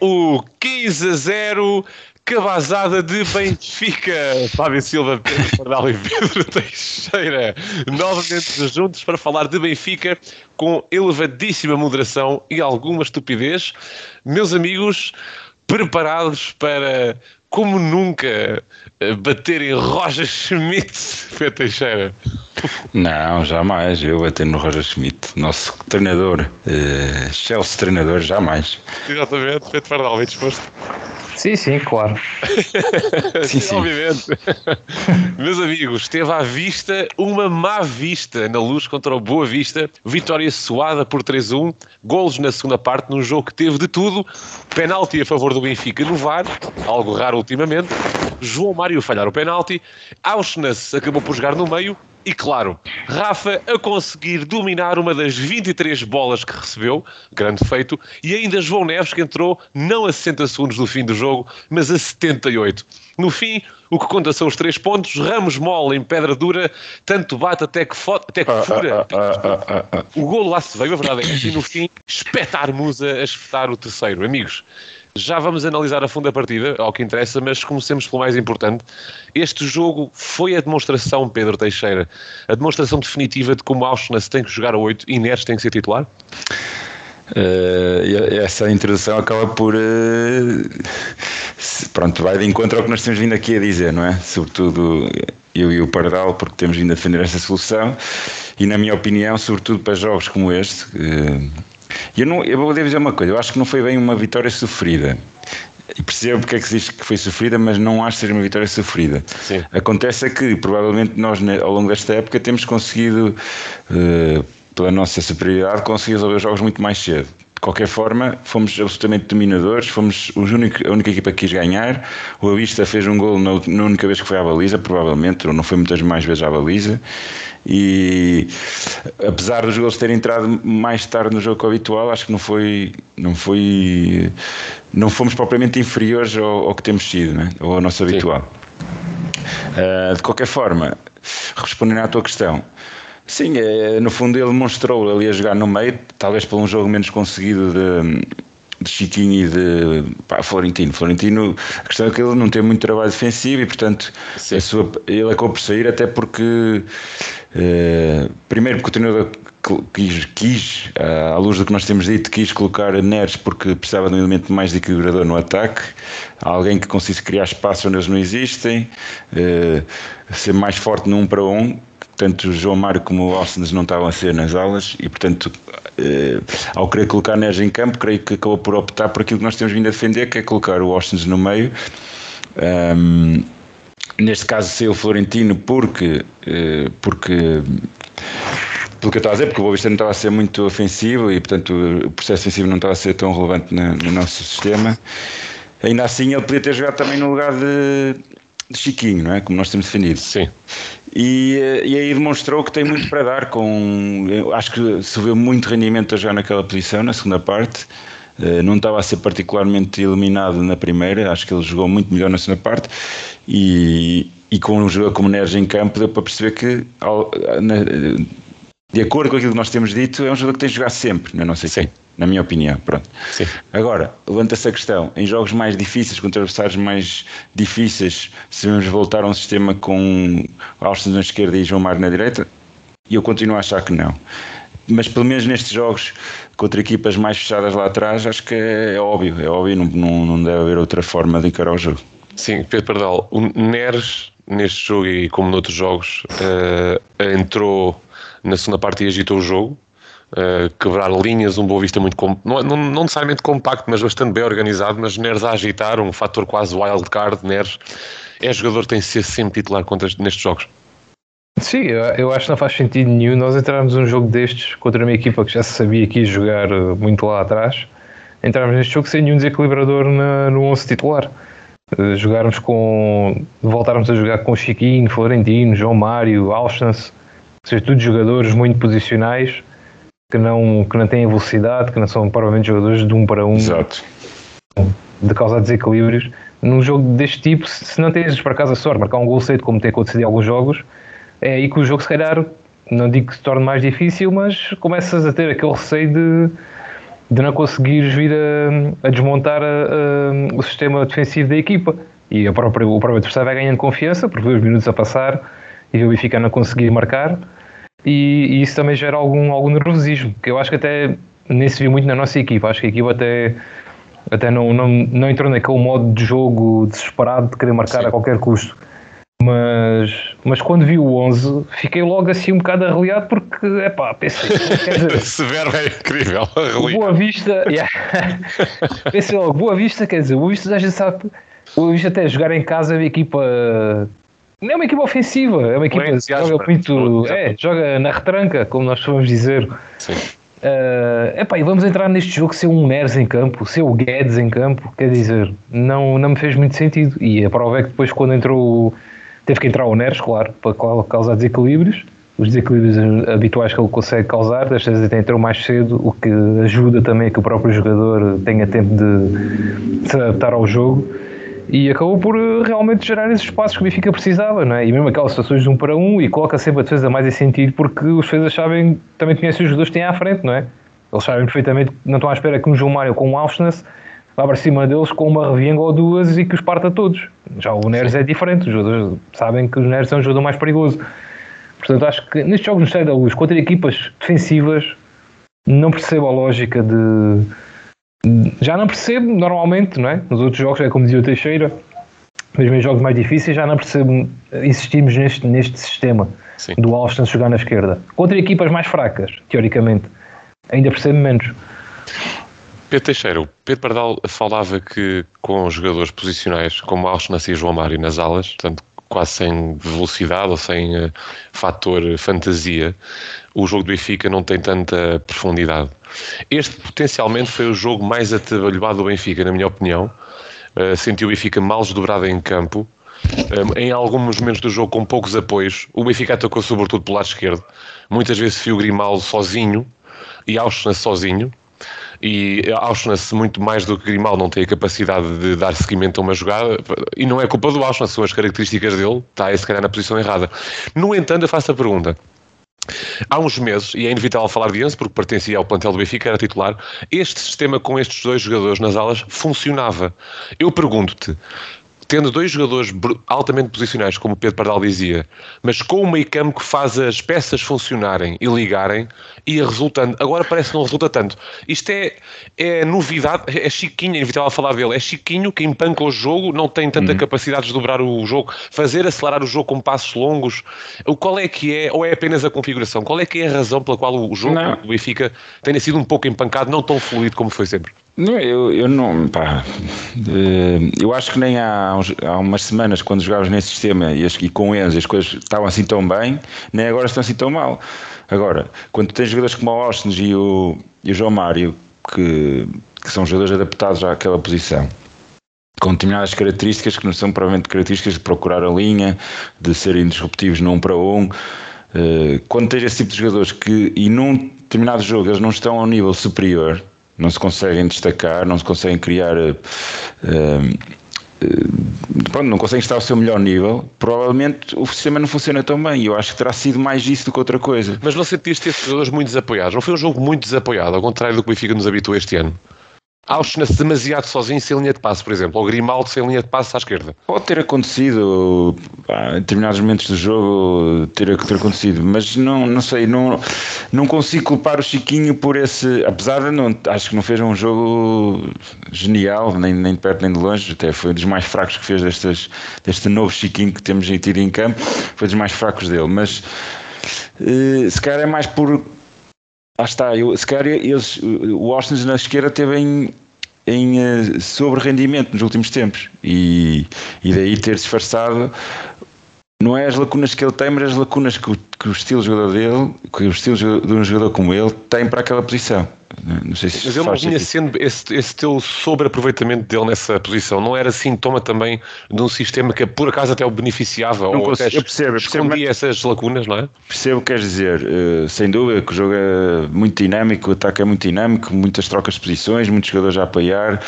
O 15 a 0 cabazada de Benfica. Fábio Silva, Pedro Pardal e Pedro Teixeira. Novamente juntos para falar de Benfica com elevadíssima moderação e alguma estupidez. Meus amigos, preparados para, como nunca, bater em Roger Schmidt, Pedro Teixeira? Não, jamais. Eu bater no Roger Schmidt, nosso treinador, uh, Chelsea treinador, jamais. Exatamente, Pedro Pardal, bem disposto. Sim, sim, claro. sim, sim. Obviamente. Meus amigos, esteve à vista uma má vista na luz contra o Boa Vista. Vitória suada por 3-1. Golos na segunda parte, num jogo que teve de tudo. Penalti a favor do Benfica no VAR, algo raro ultimamente. João Mário falhar o penalti. Auschwitz acabou por jogar no meio. E claro, Rafa a conseguir dominar uma das 23 bolas que recebeu, grande feito, e ainda João Neves que entrou não a 60 segundos do fim do jogo, mas a 78. No fim, o que conta são os três pontos. Ramos mole em pedra dura, tanto bate até que, até que fura. o golo lá se veio, a verdade é que, no fim, espetar Musa a espetar o terceiro. Amigos, já vamos analisar a fundo a partida, ao que interessa, mas comecemos pelo mais importante. Este jogo foi a demonstração, Pedro Teixeira, a demonstração definitiva de como Auschwitz tem que jogar a 8 e Neres tem que ser titular? Uh, essa introdução acaba por. Uh, pronto, vai de encontro ao que nós temos vindo aqui a dizer, não é? Sobretudo eu e o Pardal, porque temos vindo a defender essa solução e, na minha opinião, sobretudo para jogos como este. Eu, não, eu vou dizer uma coisa, eu acho que não foi bem uma vitória sofrida. E percebo porque é que se diz que foi sofrida, mas não acho seja uma vitória sofrida. Sim. Acontece é que, provavelmente, nós, ao longo desta época, temos conseguido, uh, pela nossa superioridade, conseguir resolver os jogos muito mais cedo qualquer forma, fomos absolutamente dominadores, fomos os único, a única equipa que quis ganhar. O Avista fez um gol na, na, única vez que foi à baliza, provavelmente, ou não foi muitas mais vezes à baliza. E apesar dos gols terem entrado mais tarde no jogo habitual, acho que não foi, não foi, não fomos propriamente inferiores ao, ao que temos sido, né? ou ao nosso habitual. Uh, de qualquer forma, respondendo à tua questão, Sim, é, no fundo ele mostrou ali a jogar no meio, talvez por um jogo menos conseguido de, de Chiquinho e de pá, Florentino. Florentino, a questão é que ele não tem muito trabalho defensivo e, portanto, sua, ele acabou por sair até porque, eh, primeiro, porque o treinador quis, quis, à luz do que nós temos dito, quis colocar Neres porque precisava de um elemento mais equilibrador no ataque, alguém que conseguisse criar espaço onde eles não existem, eh, ser mais forte num para um tanto o João Mário como o Austin não estavam a ser nas aulas e, portanto, eh, ao querer colocar Neres em campo, creio que acabou por optar por aquilo que nós temos vindo a defender, que é colocar o Austin no meio. Um, neste caso, ser o Florentino, porque, eh, porque pelo que eu estava a dizer, porque o Boa Vista não estava a ser muito ofensivo e, portanto, o processo ofensivo não estava a ser tão relevante no, no nosso sistema. Ainda assim, ele podia ter jogado também no lugar de, de Chiquinho, não é? Como nós temos defendido. Sim. E, eh, e aí demonstrou que tem muito para dar. Com, acho que se muito rendimento a jogar naquela posição, na segunda parte. Eh, não estava a ser particularmente eliminado na primeira, acho que ele jogou muito melhor na segunda parte. E, e com um jogador como Neres em campo, deu para perceber que, de acordo com aquilo que nós temos dito, é um jogador que tem de jogar sempre na nossa equipe na minha opinião. Pronto. Sim. Agora, levanta-se a questão: em jogos mais difíceis, contra adversários mais difíceis, se vamos voltar a um sistema com Austin na esquerda e João Mário na direita? E eu continuo a achar que não. Mas pelo menos nestes jogos contra equipas mais fechadas lá atrás, acho que é, é óbvio, é óbvio, não, não, não deve haver outra forma de encarar o jogo. Sim, Pedro Pardal, o Neres neste jogo e como noutros jogos uh, entrou na segunda parte e agitou o jogo, Uh, quebrar linhas, um Boa Vista muito, não, não, não, necessariamente compacto, mas bastante bem organizado, mas Neres a agitar, um fator quase wild card, Neres é jogador que tem de ser sempre titular contra, nestes jogos. Sim, eu, acho que não faz sentido nenhum nós entrarmos num jogo destes contra uma equipa que já se sabia que ia jogar eh, muito lá atrás, entrarmos neste jogo sem nenhum desequilibrador na, no 11 titular. Uh, jogarmos com. voltarmos a jogar com Chiquinho, Florentino, João Mário, Alchance, todos jogadores muito posicionais que não, que não têm velocidade, que não são provavelmente jogadores de um para um Exato. de causar desequilíbrios. Num jogo deste tipo, se não tens para casa sorte, marcar um gol cedo, como tem acontecido em alguns jogos, é aí que o jogo se calhar, não digo que se torne mais difícil, mas começas a ter aquele receio de, de não conseguires vir a, a desmontar a, a, o sistema defensivo da equipa. E a própria, o próprio adversário vai ganhando confiança, porque vê os minutos a passar e o Benfica não conseguir marcar. E, e, isso também gera algum, algum nervosismo, que eu acho que até nem se viu muito na nossa equipa. Acho que a equipa até, até não, não, não entrou naquele modo de jogo desesperado de querer marcar Sim. a qualquer custo. Mas, mas quando vi o 11, fiquei logo assim um bocado arreliado porque, é pá, pensei. Severo é incrível. Boa Vista, yeah. pensei logo, Boa Vista, quer dizer, Boa Vista a gente sabe. Boa Vista até jogar em casa uma equipa. Não é uma equipa ofensiva, é uma equipa que joga muito. É, joga na retranca, como nós vamos dizer. Sim. Uh, epá, e vamos entrar neste jogo ser um Neres em campo, ser o Guedes em campo, quer dizer, não, não me fez muito sentido. E a prova é que depois, quando entrou Teve que entrar o Neres, claro, para causar desequilíbrios. Os desequilíbrios habituais que ele consegue causar, desta vez até entrou mais cedo, o que ajuda também a que o próprio jogador tenha tempo de se adaptar ao jogo e acabou por eh, realmente gerar esses espaços que o Benfica precisava, não é? E mesmo aquelas situações de um para um e coloca sempre a defesa mais em sentido porque os defesas sabem, também conhecem os jogadores que têm à frente, não é? Eles sabem perfeitamente, não estão à espera que um João Mário com um Auschwitz vá para cima deles com uma revienga ou duas e que os parta todos. Já o Neres Sim. é diferente, os jogadores sabem que o Neres é um jogador mais perigoso. Portanto, acho que nestes jogos no Estádio da Luz, contra equipas defensivas, não percebo a lógica de. Já não percebo normalmente, não é? Nos outros jogos, é como dizia o Teixeira, mesmo em jogos mais difíceis, já não percebo insistimos neste, neste sistema Sim. do Alston jogar na esquerda. Contra equipas mais fracas, teoricamente, ainda percebo menos. Pedro Teixeira, o Pedro Pardal falava que com jogadores posicionais como Alves e João Mário nas alas, portanto quase sem velocidade ou sem uh, fator fantasia, o jogo do Benfica não tem tanta profundidade. Este potencialmente foi o jogo mais atabalhoado do Benfica, na minha opinião. Uh, sentiu o Benfica mal desdobrado em campo, um, eh, em alguns momentos do jogo com poucos apoios. O Benfica atacou sobretudo pelo lado esquerdo. Muitas vezes viu o Grimaldo sozinho e Auschwitz sozinho e Auschwitz muito mais do que Grimaldo não tem a capacidade de dar seguimento a uma jogada e não é culpa do Auschwitz, são as características dele, está se calhar na posição errada. No entanto, eu faço a pergunta. Há uns meses, e é inevitável falar de Enzo porque pertencia ao plantel do Benfica, era titular, este sistema com estes dois jogadores nas alas funcionava. Eu pergunto-te, tendo dois jogadores altamente posicionais, como o Pedro Pardal dizia, mas com um meio campo que faz as peças funcionarem e ligarem, ia resultando. Agora parece que não resulta tanto. Isto é, é novidade, é Chiquinho, é inevitável falar dele, é Chiquinho que empanca o jogo, não tem tanta uhum. capacidade de dobrar o jogo, fazer acelerar o jogo com passos longos. O qual é que é, ou é apenas a configuração? Qual é que é a razão pela qual o jogo não. do Benfica tenha sido um pouco empancado, não tão fluido como foi sempre? Não, eu, eu não, pá, eu acho que nem há, uns, há umas semanas quando jogávamos nesse sistema e, as, e com as coisas estavam assim tão bem, nem agora estão assim tão mal. Agora, quando tens jogadores como o Austin e o, e o João Mário, que, que são jogadores adaptados àquela posição, com determinadas características que não são provavelmente características de procurar a linha, de serem disruptivos num para um, eh, quando tens esse tipo de jogadores que, e num determinado jogo, eles não estão ao nível superior não se conseguem destacar, não se conseguem criar. Uh, pronto, não conseguem estar ao seu melhor nível, provavelmente o sistema não funciona tão bem. E eu acho que terá sido mais isso do que outra coisa. Mas não sentiste esses jogadores muito desapoiados? Não foi um jogo muito desapoiado, ao contrário do que o Benfica nos habituou este ano? Auschwitz demasiado sozinho sem linha de passe, por exemplo, ou Grimaldo sem linha de passe à esquerda. Pode ter acontecido pá, em determinados momentos do jogo ter, ter acontecido, mas não, não sei, não, não consigo culpar o Chiquinho por esse, apesar de não, acho que não fez um jogo genial, nem, nem de perto nem de longe, até foi um dos mais fracos que fez destes, deste novo Chiquinho que temos tido em campo, foi dos mais fracos dele, mas uh, se calhar é mais por ah está, eu, se calhar eles, o Austin na esquerda teve em, em uh, sobre rendimento nos últimos tempos e, e daí ter disfarçado não é as lacunas que ele tem, mas as lacunas que o, que o estilo de jogador dele, que o estilo de um jogador como ele tem para aquela posição. Não sei se Mas ele não vinha sendo esse, esse teu sobreaproveitamento dele nessa posição, não era sintoma também de um sistema que por acaso até o beneficiava não ou consigo, até eu percebo, eu percebo, escondia essas lacunas, não é? Percebo o que queres dizer, uh, sem dúvida que o jogo é muito dinâmico, o ataque é muito dinâmico, muitas trocas de posições, muitos jogadores a apoiar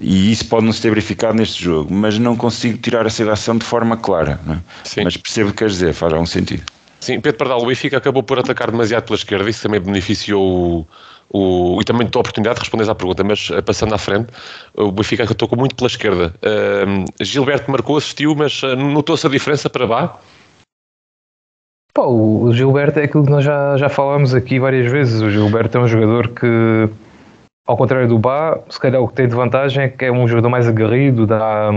e isso pode não se ter verificado neste jogo, mas não consigo tirar essa ilação de forma clara, é? mas percebo o que queres dizer, faz algum sentido. Sim, Pedro Pardal, o Benfica acabou por atacar demasiado pela esquerda, isso também beneficiou O, e também tua oportunidade de responder à pergunta, mas uh, passando à frente, o Benfica que tocou muito pela esquerda. Gilberto marcou, assistiu, mas uh, notou-se a diferença para Bá? Pô, o Gilberto é aquilo que nós já, já falámos aqui várias vezes. O Gilberto é um jogador que, ao contrário do Bá, se calhar o que tem de vantagem é que é um jogador mais agarrido, dá,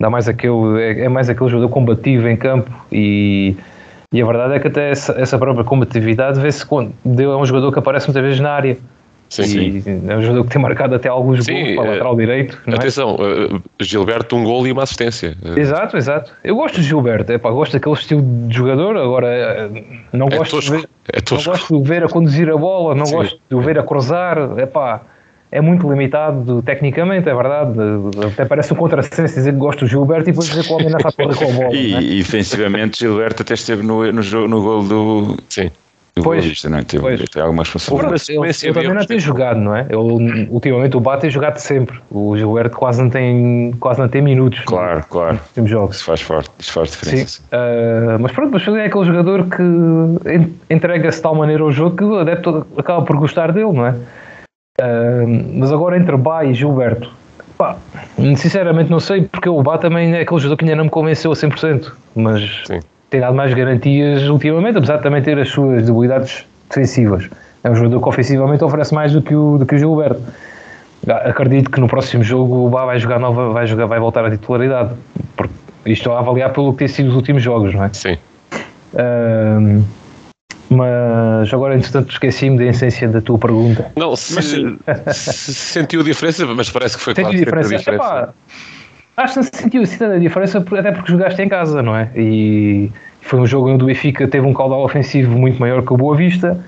dá mais aquele, é, é mais aquele jogador combativo em campo e e a verdade é que até essa, essa própria combatividade vê-se quando é um jogador que aparece muitas vezes na área. Sim, sim. É um jogador que tem marcado até alguns sim, gols para o lateral direito. É? Atenção, é? Gilberto, um gol e uma assistência. Exato, exato. Eu gosto de Gilberto, é pá, gosto daquele estilo de jogador. Agora, eh, não, é gosto, tosco, de ver, é não gosto de ver a conduzir a bola, não gosto de ver a cruzar. É pá, é muito limitado tecnicamente, é verdade. Até parece um contrassenso dizer que gosto do Gilberto e depois dizer que o homem não sabe correr com a bola. E, é? e defensivamente, Gilberto até esteve no, no, no, no gol do. Sim. Do pois, não é? Teve, pois. Teve algumas responsabilidades. Ele, ele também não tem jogado, não é? Ele, ultimamente o Bá tem jogado sempre. O Gilberto quase não tem, quase não tem minutos. Claro, não? claro. Temos jogos. Isso faz, forte, isso faz diferença. Sim. Uh, mas pronto, mas é aquele jogador que entrega-se de tal maneira ao jogo que o adepto acaba por gostar dele, não é? Uh, mas agora entre Bá e Gilberto, pá, sinceramente não sei, porque o Bá também é aquele jogador que ainda não me convenceu a 100%, mas Sim. tem dado mais garantias ultimamente, apesar de também ter as suas debilidades defensivas. É um jogador que ofensivamente oferece mais do que o, do que o Gilberto. Acredito que no próximo jogo o Bá vai jogar nova, vai, jogar, vai voltar à titularidade. Porque isto a avaliar pelo que tem sido os últimos jogos, não é? Sim. Uh, mas agora, entretanto, esqueci-me da essência da tua pergunta. Não, se, mas, se sentiu a diferença, mas parece que foi claro diferença. Que diferença. Epá, acho que não sentiu assim a diferença, até porque jogaste em casa, não é? E foi um jogo onde o Benfica teve um caudal ofensivo muito maior que o Boa Vista.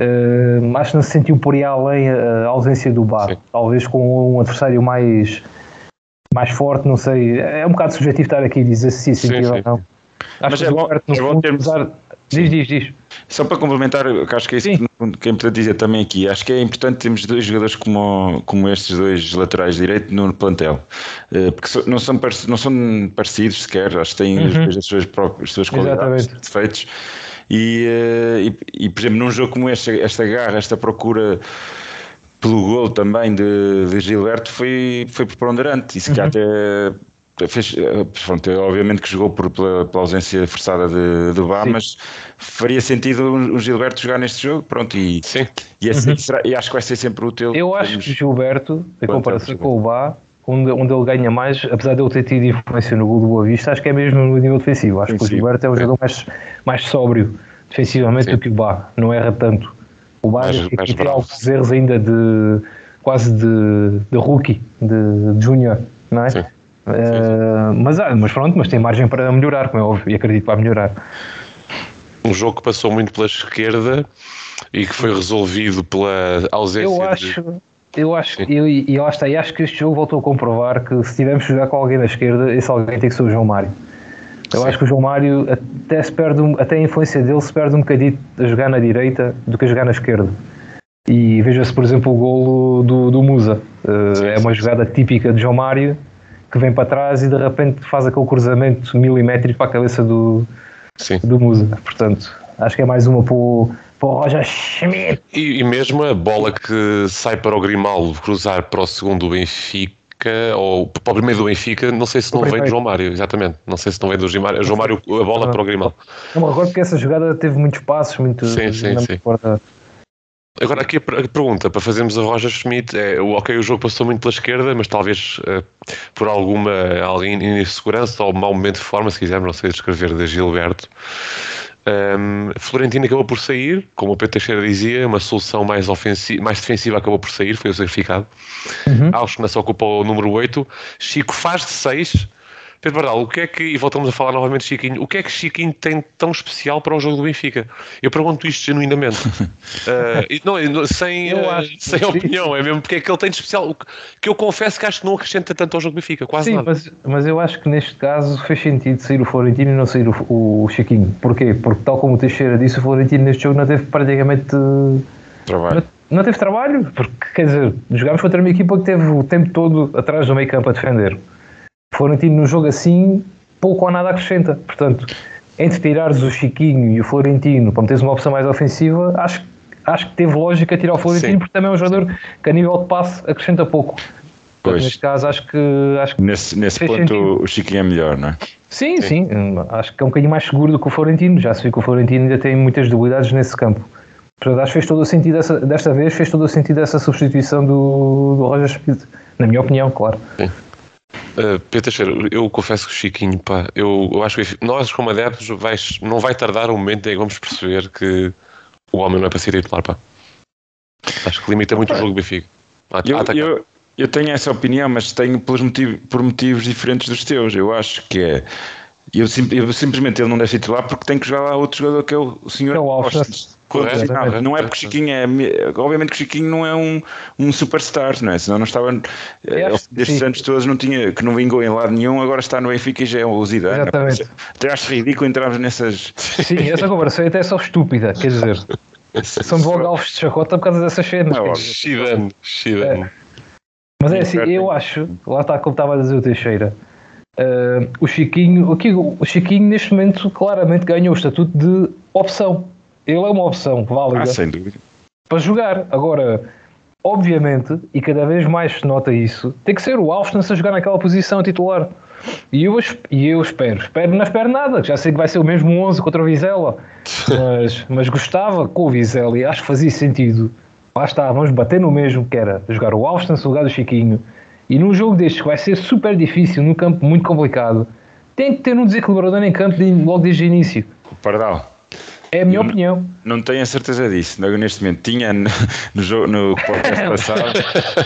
Uh, acho que não se sentiu por aí além a ausência do Bar. Talvez com um adversário mais, mais forte, não sei. É um bocado subjetivo estar aqui a dizer se sentiu ou não. Acho Mas que é bom, é bom termos... Diz, diz, diz. Só para complementar, acho que é isso que, que é importante dizer também aqui. Acho que é importante termos dois jogadores como, como estes dois laterais direito no plantel, uh, porque não, são não são parecidos sequer, acho que têm uhum. as, suas próprias as suas qualidades, defeitos. E, uh, e, e, por exemplo, num jogo como este, esta garra, esta procura pelo gol também de, de Gilberto foi, foi preponderante. E se uhum. até fez, eh, pronto, obviamente que jogou por, pela, pela ausência forçada de, de Bá, Sim. mas faria sentido o Gilberto jogar neste jogo, pronto, e, Sim. E, assim, uhum. será, e acho que vai ser sempre útil. Eu acho que Gilberto, em comparação com o Bá, onde, onde ele ganha mais, apesar de ele ter tido influência no gol do Boa Vista, acho que é mesmo no nível defensivo. Acho Sim, que o Gilberto é um jogador mais, mais sóbrio defensivamente do que o Bá, não erra tanto. O Bá tem alguns erros ainda de quase de, de rookie, de, de júnior, não é? Sim. Uh, mas, ah, mas pronto, mas tem margem para melhorar, como é óbvio, e acredito que vai melhorar. Um jogo que passou muito pela esquerda e que foi resolvido pela ausência eu acho, de... Eu acho, eu, e lá está, e acho que este jogo voltou a comprovar que se tivermos que jogar com alguém na esquerda, esse alguém tem que ser o João Mário. Eu Sim. acho que o João Mário até, se perde, até a influência dele se perde um bocadinho a jogar na direita do que a jogar na esquerda. E veja-se, por exemplo, o golo do, do Musa. Uh, é uma jogada típica de João Mário que vem para trás e de repente faz aquele cruzamento milimétrico para a cabeça do, Sim. do Musa. Portanto, acho que é mais uma para o, para o Roger Schmidt. E, e, mesmo a bola que sai para o Grimaldo cruzar para o segundo Benfica ou para o primeiro do Benfica, não sei se não vem do João Mário, exatamente. Não sei se não vem do João Mário, João Mário a bola para o Grimaldo. Não me recordo que essa jogada teve muitos passos, muito. Sim, sim, sim. Agora aqui a pergunta para fazermos a Roger Schmidt é, ok, o jogo passou muito pela esquerda, mas talvez uh, por alguma alguém insegurança ou mau momento de forma, se quisermos, não sei descrever, de Gilberto. Um, Florentino acabou por sair, como o Pedro Teixeira dizia, uma solução mais, ofensiva, mais defensiva acabou por sair, foi o sacrificado. Uhum. Alves que ocupou o número 8. Chico faz de 6 Pedro Bardal, o que é que, e voltamos a falar novamente de Chiquinho, o que é que Chiquinho tem tão especial para o jogo do Benfica? Eu pergunto isto genuinamente. uh, não, sem, uh, sem opinião, é mesmo porque é que ele tem de especial, que eu confesso que acho que não acrescenta tanto ao jogo do Benfica, quase Sim, nada. Mas, mas eu acho que neste caso fez sentido sair o Florentino e não sair o, o Chiquinho. Porquê? Porque tal como o Teixeira disse, o Florentino neste jogo não teve praticamente... Trabalho. Não, não teve trabalho, porque quer dizer, jogámos contra uma equipa que teve o tempo todo atrás do meio campo a defender. Florentino no jogo assim pouco ou nada acrescenta. Portanto, entre tirares o Chiquinho e o Florentino para meteres uma opção mais ofensiva, acho, acho que teve lógica tirar o Florentino sim. porque também é um jogador que a nível de passe acrescenta pouco. Pois. Neste caso, acho que. Acho que nesse nesse ponto, sentido. o Chiquinho é melhor, não é? Sim, sim, sim, Acho que é um bocadinho mais seguro do que o Florentino. Já se viu que o Florentino ainda tem muitas debilidades nesse campo. Portanto, acho que fez todo o sentido, essa, desta vez, fez todo o sentido essa substituição do, do Roger Schmidt. Na minha opinião, claro. Sim. Uh, Pedro Teixeira, eu confesso que o Chiquinho, pá, eu, eu acho que nós como adeptos vais, não vai tardar um momento em que vamos perceber que o homem não é para ser titular, pá. Acho que limita muito o jogo do Benfica. Eu, eu, eu, tenho essa opinião, mas tenho pelos motivos, por motivos diferentes dos teus. Eu acho que é. Eu, eu simplesmente ele não deve ser titular porque tem que jogar lá outro jogador que é o, o senhor. É o Correto, não, não é porque Chiquinho é. Obviamente que Chiquinho não é um, um superstar, não é? Senão não estava. É, destes anos todos não tinha, que não vingou em lado nenhum, agora está no Benfica e já é o Zidane. Exatamente. Até acho ridículo entrarmos nessas. Sim, essa conversa é até só estúpida, quer dizer. São logo alvos de chacota por causa dessas cenas. Não, Chidane, Chidane. É. Mas é assim, eu acho, lá está como estava a dizer o Teixeira. Uh, o Chiquinho, aqui, o Chiquinho neste momento claramente ganhou o estatuto de opção ele é uma opção válida ah, sem dúvida. para jogar. Agora, obviamente, e cada vez mais se nota isso, tem que ser o Austin a jogar naquela posição titular. E eu, e eu espero, espero, não espero nada, já sei que vai ser o mesmo 11 contra o Vizela, mas, mas gostava com o Vizela e acho que fazia sentido. Lá está, vamos bater no mesmo, que era jogar o Austin no lugar do Chiquinho. E num jogo destes que vai ser super difícil, num campo muito complicado, tem que ter um desequilibrador em campo de, logo desde o início. O Pardal. É a minha eu opinião. Não, tenho a certeza disso. Neste momento tinha no, no, no podcast passado,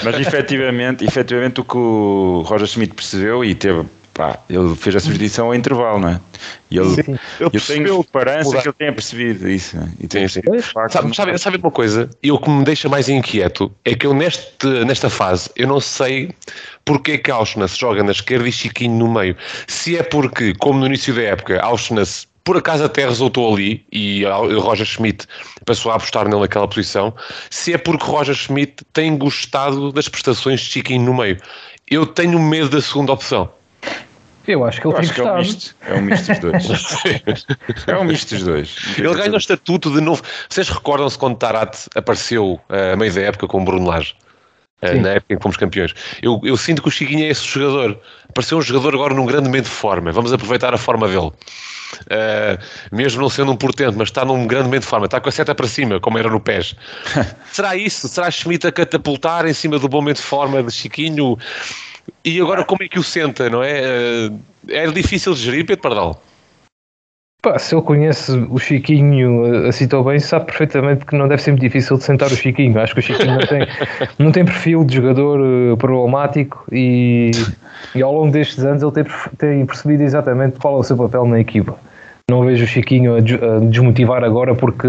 mas efetivamente, efetivamente o que o Roger Schmidt percebeu e teve Pá, ele fez a substituição ao intervalo, não é? E ele, sim, eu tenho esperança que ele tenha percebido isso. É? E sim, sim. Sabe, sabe, sabe, uma coisa? E o que me deixa mais inquieto é que eu neste, nesta fase eu não sei porque é que Auschwitz joga na esquerda e Chiquinho no meio. Se é porque, como no início da época, Auschwitz por acaso até resultou ali e o Roger Schmidt passou a apostar nele naquela posição, se é porque Roger Schmidt tem gostado das prestações de Chiquinho no meio. Eu tenho medo da segunda opção. Eu acho que ele Eu tem que é um misto, é um misto dos dois. é um misto dos dois. Ele ganha o estatuto de novo. Vocês recordam-se quando Tarat apareceu uh, a meio da época com o Bruno Lage? Uh, na época em que fomos campeões. Eu, eu sinto que o Chiquinho é esse jogador. Apareceu um jogador agora num grande momento de forma. Vamos aproveitar a forma dele. Uh, mesmo não sendo um portento, mas está num grande momento de forma, está com a seta para cima, como era no PES. Será isso? Será Schmidt a catapultar em cima do bom momento de forma de Chiquinho? E agora como é que o senta, não é? Uh, é difícil de gerir, Pedro Pardal? Pá, se ele conhece o Chiquinho assim tão bem, sabe perfeitamente que não deve ser muito difícil de sentar o Chiquinho. Acho que o Chiquinho não tem, não tem perfil de jogador uh, problemático e, e, ao longo destes anos ele tem, tem, percebido exatamente qual é o seu papel na equipa. Não vejo o Chiquinho a, a desmotivar agora porque,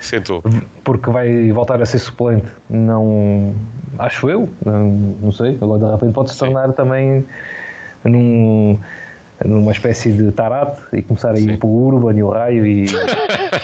Sentou. porque vai voltar a ser suplente. Não acho eu, não, não sei. Agora de repente pode se tornar Sim. também num numa espécie de tarate e começar a ir Sim. para o Urban e o Raio e,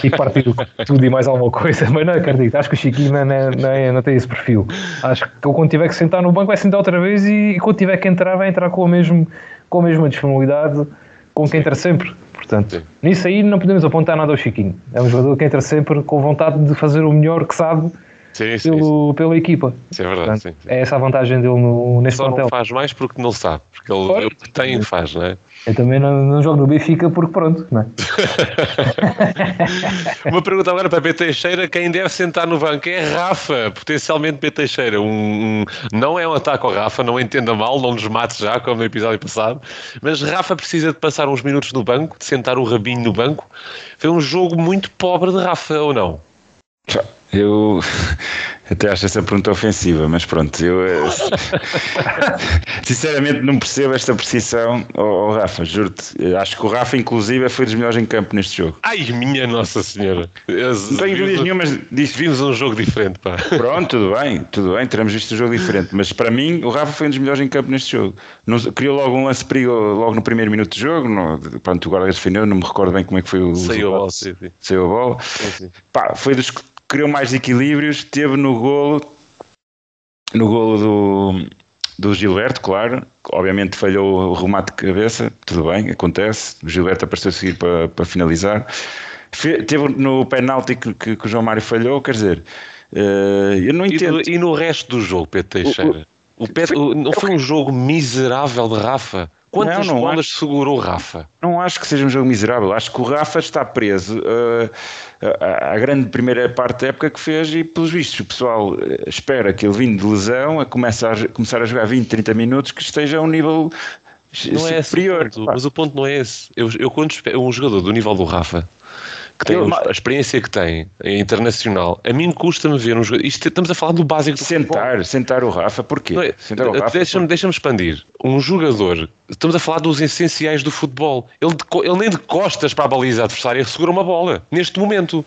e partir tudo e mais alguma coisa. Mas não acredito, acho que o Chiquinho não, não, não, tem esse perfil. Acho que quando tiver que sentar no banco vai sentar outra vez e, e quando tiver que entrar vai entrar com a, mesmo, com a mesma disponibilidade com quem entra sempre. Portanto, Sim. nisso aí não podemos apontar nada ao Chiquinho. É um jogador que entra sempre com vontade de fazer o melhor que sabe sim, sim, pelo, pela equipa. Sim, é verdade. Portanto, é essa a vantagem dele no, neste Só plantel. não faz mais porque não sabe, porque ele, ele tem e faz, não é? Eu também não, não jogo no Benfica porque pronto, não é? Uma pergunta agora para P. Teixeira: quem deve sentar no banco é Rafa, potencialmente P. Teixeira. Um, um, não é um ataque ao Rafa, não entenda mal, não nos mate já, como no episódio passado, mas Rafa precisa de passar uns minutos no banco, de sentar o rabinho no banco. Foi um jogo muito pobre de Rafa, ou não? Eu até acho essa pergunta ofensiva, mas pronto, eu eh, sinceramente não percebo esta precisão, oh, oh Rafa, juro-te. Acho que o Rafa, inclusive, foi dos melhores em campo neste jogo. Ai, minha Nossa Senhora! Não tenho dúvidas nenhuma, mas vimos um jogo diferente, pá. Pronto, tudo bem, tudo bem, teremos visto um jogo diferente, mas para mim, o Rafa foi um dos melhores em campo neste jogo. Não, criou logo um lance perigo logo no primeiro minuto de jogo, no, pronto, o guarda defendeu, não me recordo bem como é que foi o. Saiu a bola, sim, sim. Saiu a bola. Sim, sim. Pá, foi dos que criou mais equilíbrios, teve no golo, no golo do, do Gilberto, claro, obviamente falhou o remate de cabeça, tudo bem, acontece, o Gilberto apareceu a seguir para, para finalizar, teve no penalti que, que, que, o João Mário falhou, quer dizer, uh, eu não entendo. E, e, no resto do jogo, Pedro Teixeira? O, o, o Pedro, foi, não foi um jogo miserável de Rafa? Quantas não, não bolas acho, segurou o Rafa? Não acho que seja um jogo miserável. Acho que o Rafa está preso uh, à grande primeira parte da época que fez e, pelos vistos, o pessoal espera que ele vindo de lesão a começar a, começar a jogar 20, 30 minutos que esteja a um nível não é superior. Esse, mas o ponto não é esse. Eu, eu quando um jogador do nível do Rafa que tem a experiência que tem é internacional, a mim custa-me ver um jogador. Isto, estamos a falar do básico do Sentar, futebol. sentar o Rafa, porquê? É, deixa-me deixa expandir. Um jogador, estamos a falar dos essenciais do futebol. Ele, ele nem de costas para a baliza adversária segura uma bola, neste momento.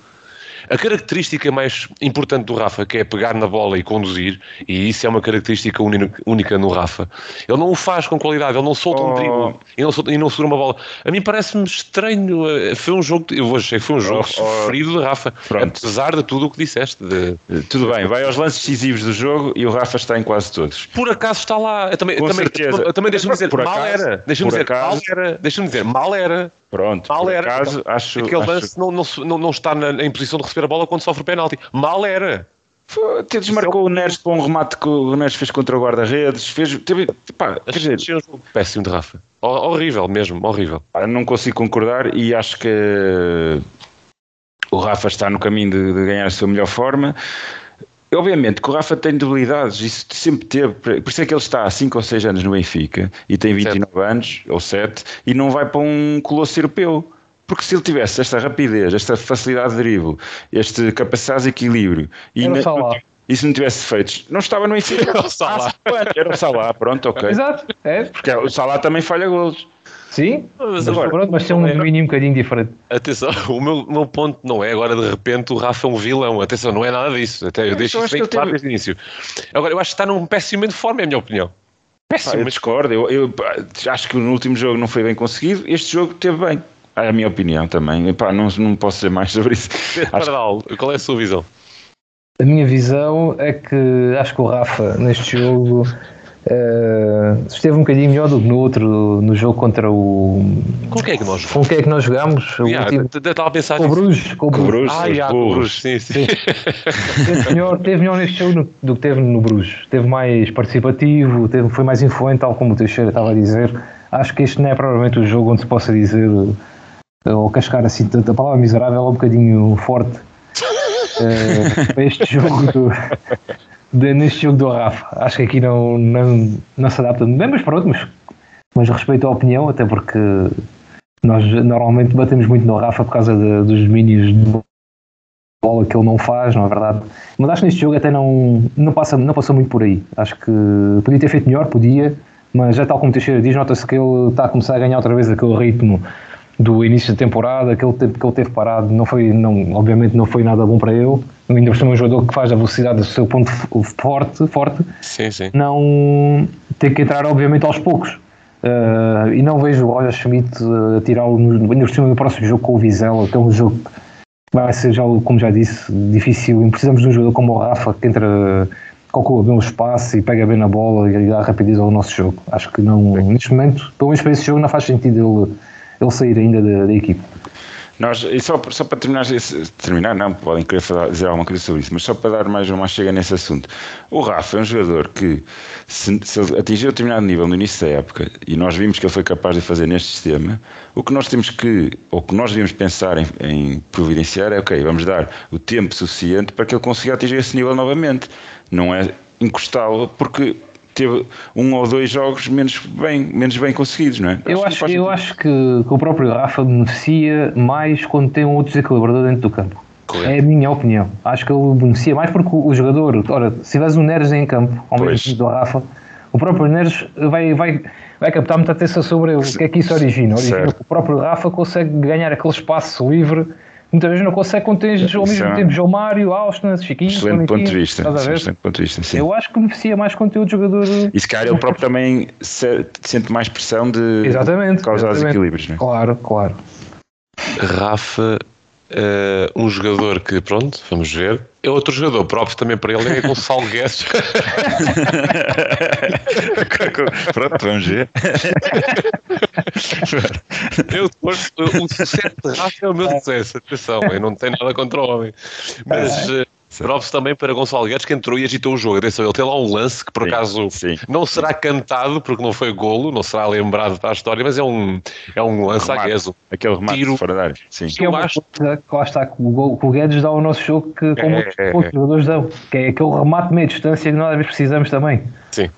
A característica mais importante do Rafa, que é pegar na bola e conduzir, e isso é uma característica única no Rafa, ele não o faz com qualidade, ele não solta oh. um drible e não, solta, e não segura uma bola. A mim parece-me estranho. Eh, foi um jogo, eu dizer que foi um jogo oh, oh. sofrido de Rafa, Pronto. apesar de tudo o que disseste. De... Tudo bem, vai aos lances decisivos do jogo e o Rafa está em quase todos. Por acaso está lá. Eu também, com também, certeza. também deixa-me dizer, por mal acaso, era. Deixa-me dizer, acaso, mal era. Deixa-me dizer, mal era. Pronto, mal era. Acaso, acho, Aquele acho... lance não, não, não está na, em posição de receber a bola quando sofre o penalti. Mal era. Até desmarcou o Neres com um remate que o Neres fez contra o guarda-redes. Fez, teve, pá, quer dizer, péssimo de Rafa. Horrível mesmo, horrível. Não consigo concordar e acho que o Rafa está no caminho de, de ganhar a sua melhor forma. Obviamente que o Rafa tem debilidades, isso sempre teve, por isso é que ele está há 5 ou 6 anos no Benfica e tem 29 certo. anos ou 7 e não vai para um colosso europeu. Porque se ele tivesse esta rapidez, esta facilidade de drible, este capacidade de equilíbrio e, e se não tivesse feito, não estava no Benfica. Era o Salah. Era o Salah, pronto, ok. Exato, é. Porque o Salah também falha golos. Sim, mas, agora, pronto, mas tem um domínio um bocadinho diferente. Atenção, o meu, meu ponto não é agora de repente o Rafa é um vilão. Atenção, não é nada disso. Até eu deixo isso bem claro desde o início. Agora, eu acho que está num péssimo de forma, é a minha opinião. Péssimo. Ah, eu discordo. Eu, eu, acho que no último jogo não foi bem conseguido. Este jogo teve bem. É a minha opinião também. Epá, não, não posso dizer mais sobre isso. Acho... Qual é a sua visão? A minha visão é que acho que o Rafa neste jogo Uh, esteve um bocadinho melhor do que no outro, no jogo contra o. Com quem é que nós Com quem é que nós jogámos? Yeah, Estava a pensar com o Bruges. Com o Bruges. Ah, yeah, com o Bruges, sim, sim. teve, melhor, teve melhor neste jogo do que teve no Bruges. Teve mais participativo, teve, foi mais influente, tal como o Teixeira estava a dizer. Acho que este não é provavelmente o jogo onde se possa dizer, eh, ou cascar assim, a palavra miserável é um bocadinho forte. Uh, este jogo do, de, neste jogo do Rafa. Acho que aqui não, não, não se adapta bem, mas pronto, mas, mas respeito a opinião, até porque nós normalmente batemos muito no Rafa por causa de, dos domínios de bola que ele não faz, não é verdade? Mas acho que neste jogo até não, não, passa, não passou muito por aí. Acho que podia ter feito melhor, podia, mas já tal como o Teixeira diz, nota-se que ele está a começar a ganhar outra vez aquele ritmo do início da temporada, aquele tempo que ele teve parado, não foi, não, obviamente não foi nada bom para ele. Ainda por cima, um jogador que faz a velocidade do seu ponto forte, forte sim, sim. não tem que entrar, obviamente, aos poucos. Uh, e não vejo o Roger Schmidt uh, tirá-lo ainda por cima do próximo jogo com o Vizela, que é um jogo que vai ser, já, como já disse, difícil. E precisamos de um jogador como o Rafa que entra, calcula bem o espaço e pega bem na bola e dá rapidez ao nosso jogo. Acho que não, neste momento, pelo menos para esse jogo, não faz sentido ele ele sair ainda da, da equipe. Nós, e só, só para terminar, terminar, não, podem querer falar, dizer alguma coisa sobre isso, mas só para dar mais uma chega nesse assunto. O Rafa é um jogador que, se, se atingiu determinado nível no início da época, e nós vimos que ele foi capaz de fazer neste sistema, o que nós temos que, ou que nós devíamos pensar em, em providenciar é, ok, vamos dar o tempo suficiente para que ele consiga atingir esse nível novamente. Não é encostá-lo, porque teve um ou dois jogos menos bem, menos bem conseguidos, não é? Eu acho, acho eu acho que, que, o próprio Rafa beneficia mais quando tem um outro desequilibrador dentro do campo. Correto. É a minha opinião. Acho que ele beneficia mais porque o, jogador, ora, se tiveres um Neres em campo, ao mesmo tempo do Rafa, o próprio Neres vai, vai, vai captar muita atenção sobre o que é que isso origina. origina o próprio Rafa consegue ganhar aquele espaço livre muitas vezes não consegue quando tens ao mesmo é tempo João Mário, Austin, Chiquinho. Excelente ponto de vista. Excelente ponto de vista sim. Eu acho que beneficia mais conteúdo de jogador. E se calhar ele próprio também sente mais pressão de exatamente, causar exatamente. desequilíbrios, não é? Claro, claro. Rafa Uh, um jogador que, pronto, vamos ver. É outro jogador próprio também para ele, é Gonçalo Guedes. pronto, vamos ver. eu, o sucesso de Rafa é o meu sucesso. Atenção, eu não tenho nada contra o homem. Mas. Uh, Props também para Gonçalo Guedes que entrou e agitou o jogo. Atenção, ele tem lá um lance que por sim, acaso sim. não será cantado porque não foi golo, não será lembrado para a história, mas é um, é um lance remate. Aquele remate Tiro, fora da área. Sim. Que é uma acho... coisa que lá está, que o, o Guedes dá ao nosso jogo que como é, outros, é, outros jogadores dão, que é aquele remate meia distância que nós às vezes precisamos também. Sim.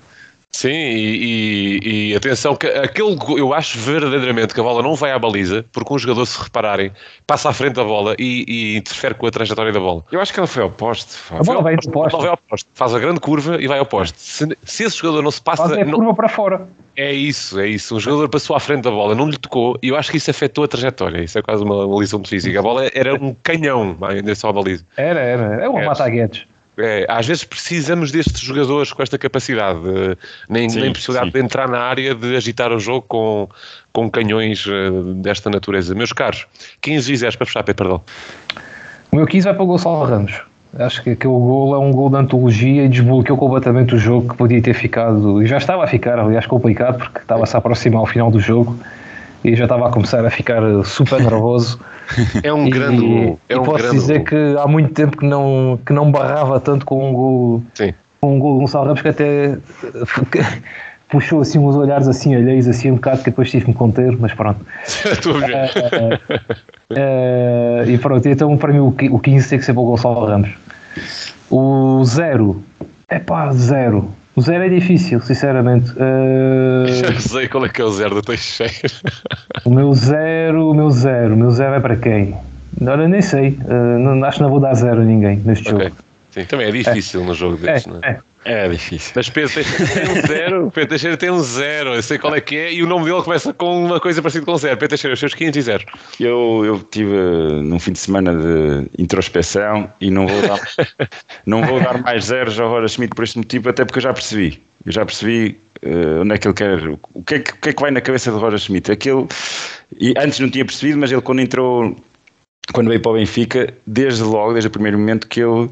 Sim, e, e, e, atenção, que aquele, eu acho verdadeiramente que a bola não vai à baliza, porque um jogador, se repararem, passa à frente da bola e, e interfere com a trajetória da bola. Eu acho que ela foi ao poste. A bola vai ao poste. Vai ao poste. Faz a grande curva e vai ao poste. Se, se esse jogador não se passa. Faz a não, curva para fora. É isso, é isso. Um jogador passou à frente da bola, não lhe tocou e eu acho que isso afetou a trajetória. Isso é quase uma, uma lição de física. A bola era um canhão em direção à baliza. Era, era. É um mata-guedes. É, às vezes precisamos destes jogadores com esta capacidade, nem, sim, nem possibilidade sim. de entrar na área, de agitar o jogo com, com canhões uh, desta natureza. Meus caros, 15 e 0 para fechar, perdão. O meu 15 vai para o Gonçalo Ramos. Acho que aquele gol é um gol de antologia e desbloqueou completamente o jogo que podia ter ficado, e já estava a ficar, aliás, complicado, porque estava-se a aproximar ao final do jogo e já estava a começar a ficar super nervoso. É um e, grande gol. É um posso dizer gol. que há muito tempo que não, que não barrava tanto com um gol. Sim. Com um gol Gonçalo Ramos que até puxou assim uns olhares assim alheios assim um bocado que depois tive que me conter, mas pronto. Estou a ver. Uh, uh, e pronto, então para mim o, o 15 tem que ser para o Gonçalo Ramos. O 0, é pá, 0. O zero é difícil, sinceramente. Uh... Já sei qual é que é o zero do Teixeira. o meu zero, o meu zero, o meu zero é para quem? Agora nem sei. Uh, não, acho que não vou dar zero a ninguém neste okay. jogo. Sim, também é difícil é. no jogo deste, é, não é? é? É difícil. Mas Pedro Teixeira tem um zero. Pedro Teixeira tem um zero. Eu sei qual é que é. E o nome dele começa com uma coisa parecida com zero. Pedro Teixeira, os seus 15 e zero. Eu, eu tive num fim de semana de introspeção e não vou dar, não vou dar mais zeros ao Roger Schmidt por este motivo, até porque eu já percebi. Eu já percebi uh, onde é que ele quer. O que é que, o que é que vai na cabeça do Roger Schmidt? Aquele. E antes não tinha percebido, mas ele quando entrou quando veio para o Benfica, desde logo, desde o primeiro momento que ele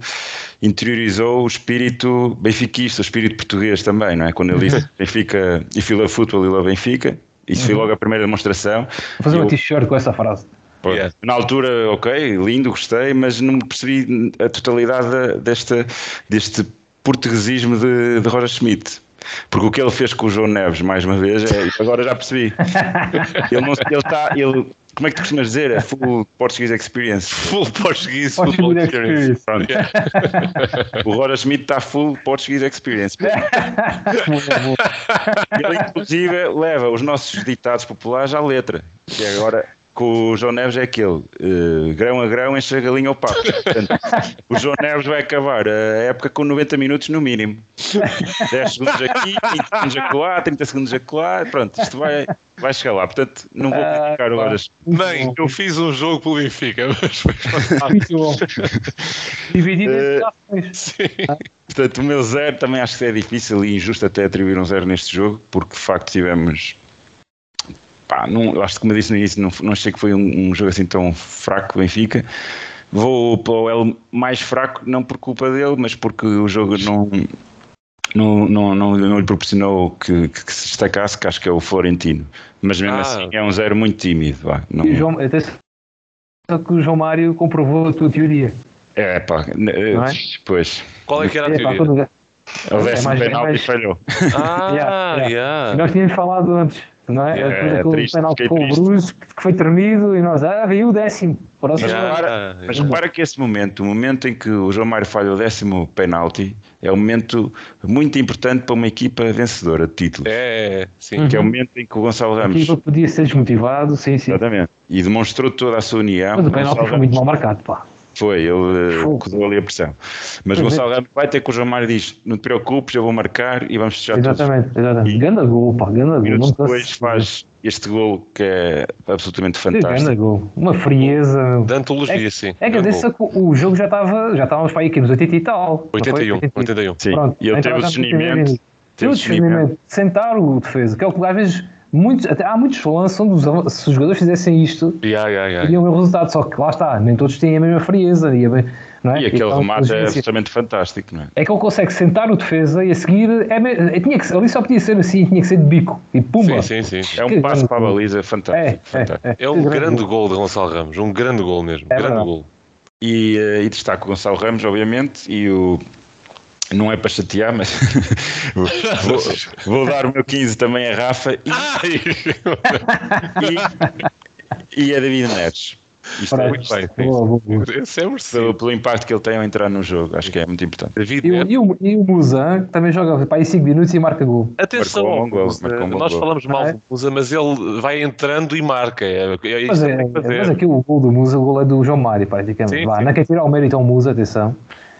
interiorizou o espírito benfiquista, o espírito português também, não é? Quando ele disse. Benfica, you love football, you love Benfica, isso foi uhum. logo a primeira demonstração. Vou fazer uma t-shirt com essa frase. Pô, yeah. Na altura, ok, lindo, gostei, mas não percebi a totalidade deste, deste portuguesismo de, de Roger Schmidt. Porque o que ele fez com o João Neves, mais uma vez, é, agora já percebi. ele, não, ele, tá, ele como é que tu costumas dizer? É full Portuguese Experience. Full Portuguese Football Experience. experience. Yeah. o Roger Schmidt está full Portuguese Experience. Ele, inclusive, leva os nossos ditados populares à letra. Que agora com o João Neves é aquele uh, grão a grão enche a galinha ao papo. Portanto, o João Neves vai acabar a época com 90 minutos no mínimo. 10 segundos aqui, 20 segundos acolá, 30 segundos acolá, pronto, isto vai, vai chegar lá. Portanto, não vou ah, criticar o horas. Bem, eu fiz um jogo pelo Benfica, mas foi Muito bom. Dividido uh, em Sim. Portanto, o meu zero também acho que é difícil e injusto até atribuir um zero neste jogo, porque de facto tivemos pá, não, eu acho que como eu disse no início, não, não achei que foi um, um jogo assim tão fraco Benfica. Vou para o L mais fraco, não por culpa dele, mas porque o jogo não, não, não, não, não lhe proporcionou que, que, que, se destacasse, que acho que é o Florentino. Mas mesmo ah. assim é um zero muito tímido. Vá, não... E João, até que o João Mário comprovou a tua teoria. É, pá, é? pois. Qual é que era a teoria? É, um mais... e falhou. Ah, yeah, yeah. Yeah. Nós tínhamos falado antes não é? é Depois aquele triste, penalti com o Bruce que foi tremido e nós, ah, veio o décimo. Mas, repara, mas repara que esse momento, o momento em que o João Mário falha o décimo penalti, é um momento muito importante para uma equipa vencedora de títulos. É, sim. Que é o momento em que o Gonçalo Ramos. A equipa podia ser desmotivado, sim, sim. Exatamente. E demonstrou toda a sua união. Mas o penalti foi muito mal marcado, pá. Foi, ele acusou ali a pressão. Mas o Gonçalo Ramos vai ter que o João Mário diz: Não te preocupes, eu vou marcar e vamos fechar Exatamente, todos. exatamente. Ganda gol, pá, ganda gol. Não depois faz este gol que é absolutamente fantástico. Ganda gol. Uma frieza. De antologia, é, sim. É que desse, o jogo já estava, já estávamos para aí aqui nos 80 e tal. 81, 81. Sim, Pronto, e ele teve o discernimento. Teve o discernimento. Sentar o defesa, que é o que às vezes muitos, até, há muitos lances onde os, se os jogadores fizessem isto, yeah, yeah, yeah. teriam o resultado. Só que lá está, nem todos têm a mesma frieza. E, a, não é? e aquele então, remate é absolutamente fantástico, não é? É que ele consegue sentar o defesa e a seguir. É, é, tinha que, ali só podia ser assim, tinha que ser de bico e pumba. Sim, sim, sim. É um passo para a baliza fantástico. É, fantástico. é, é um grande gol de Gonçalo Ramos, um grande gol mesmo. É grande verdade. gol. E, eh, e destaco o Gonçalo Ramos, obviamente, e o. Não é para chatear, mas vou, vou- dar o meu 15 também a Rafa e, e, e a David Neres. Isto é. Muito bem, sim. Boa, boa, boa. Esse é pelo, merecido. pelo impacto que ele tem ao entrar no jogo, acho que é muito importante. David E, o- e o, e o Musa, que também joga para aí 5 minutos e marca gol. Atenção, Marcou um gol, Musa. marcou um nós gol. falamos mal Ah, é? do Musa, mas ele vai entrando e marca. É, é Mas, é, fazer. mas aqui o gol do Musa, o gol é do João Mário, praticamente. Sim, Vá, sim. não quer tirar o mérito ao Musa, atenção.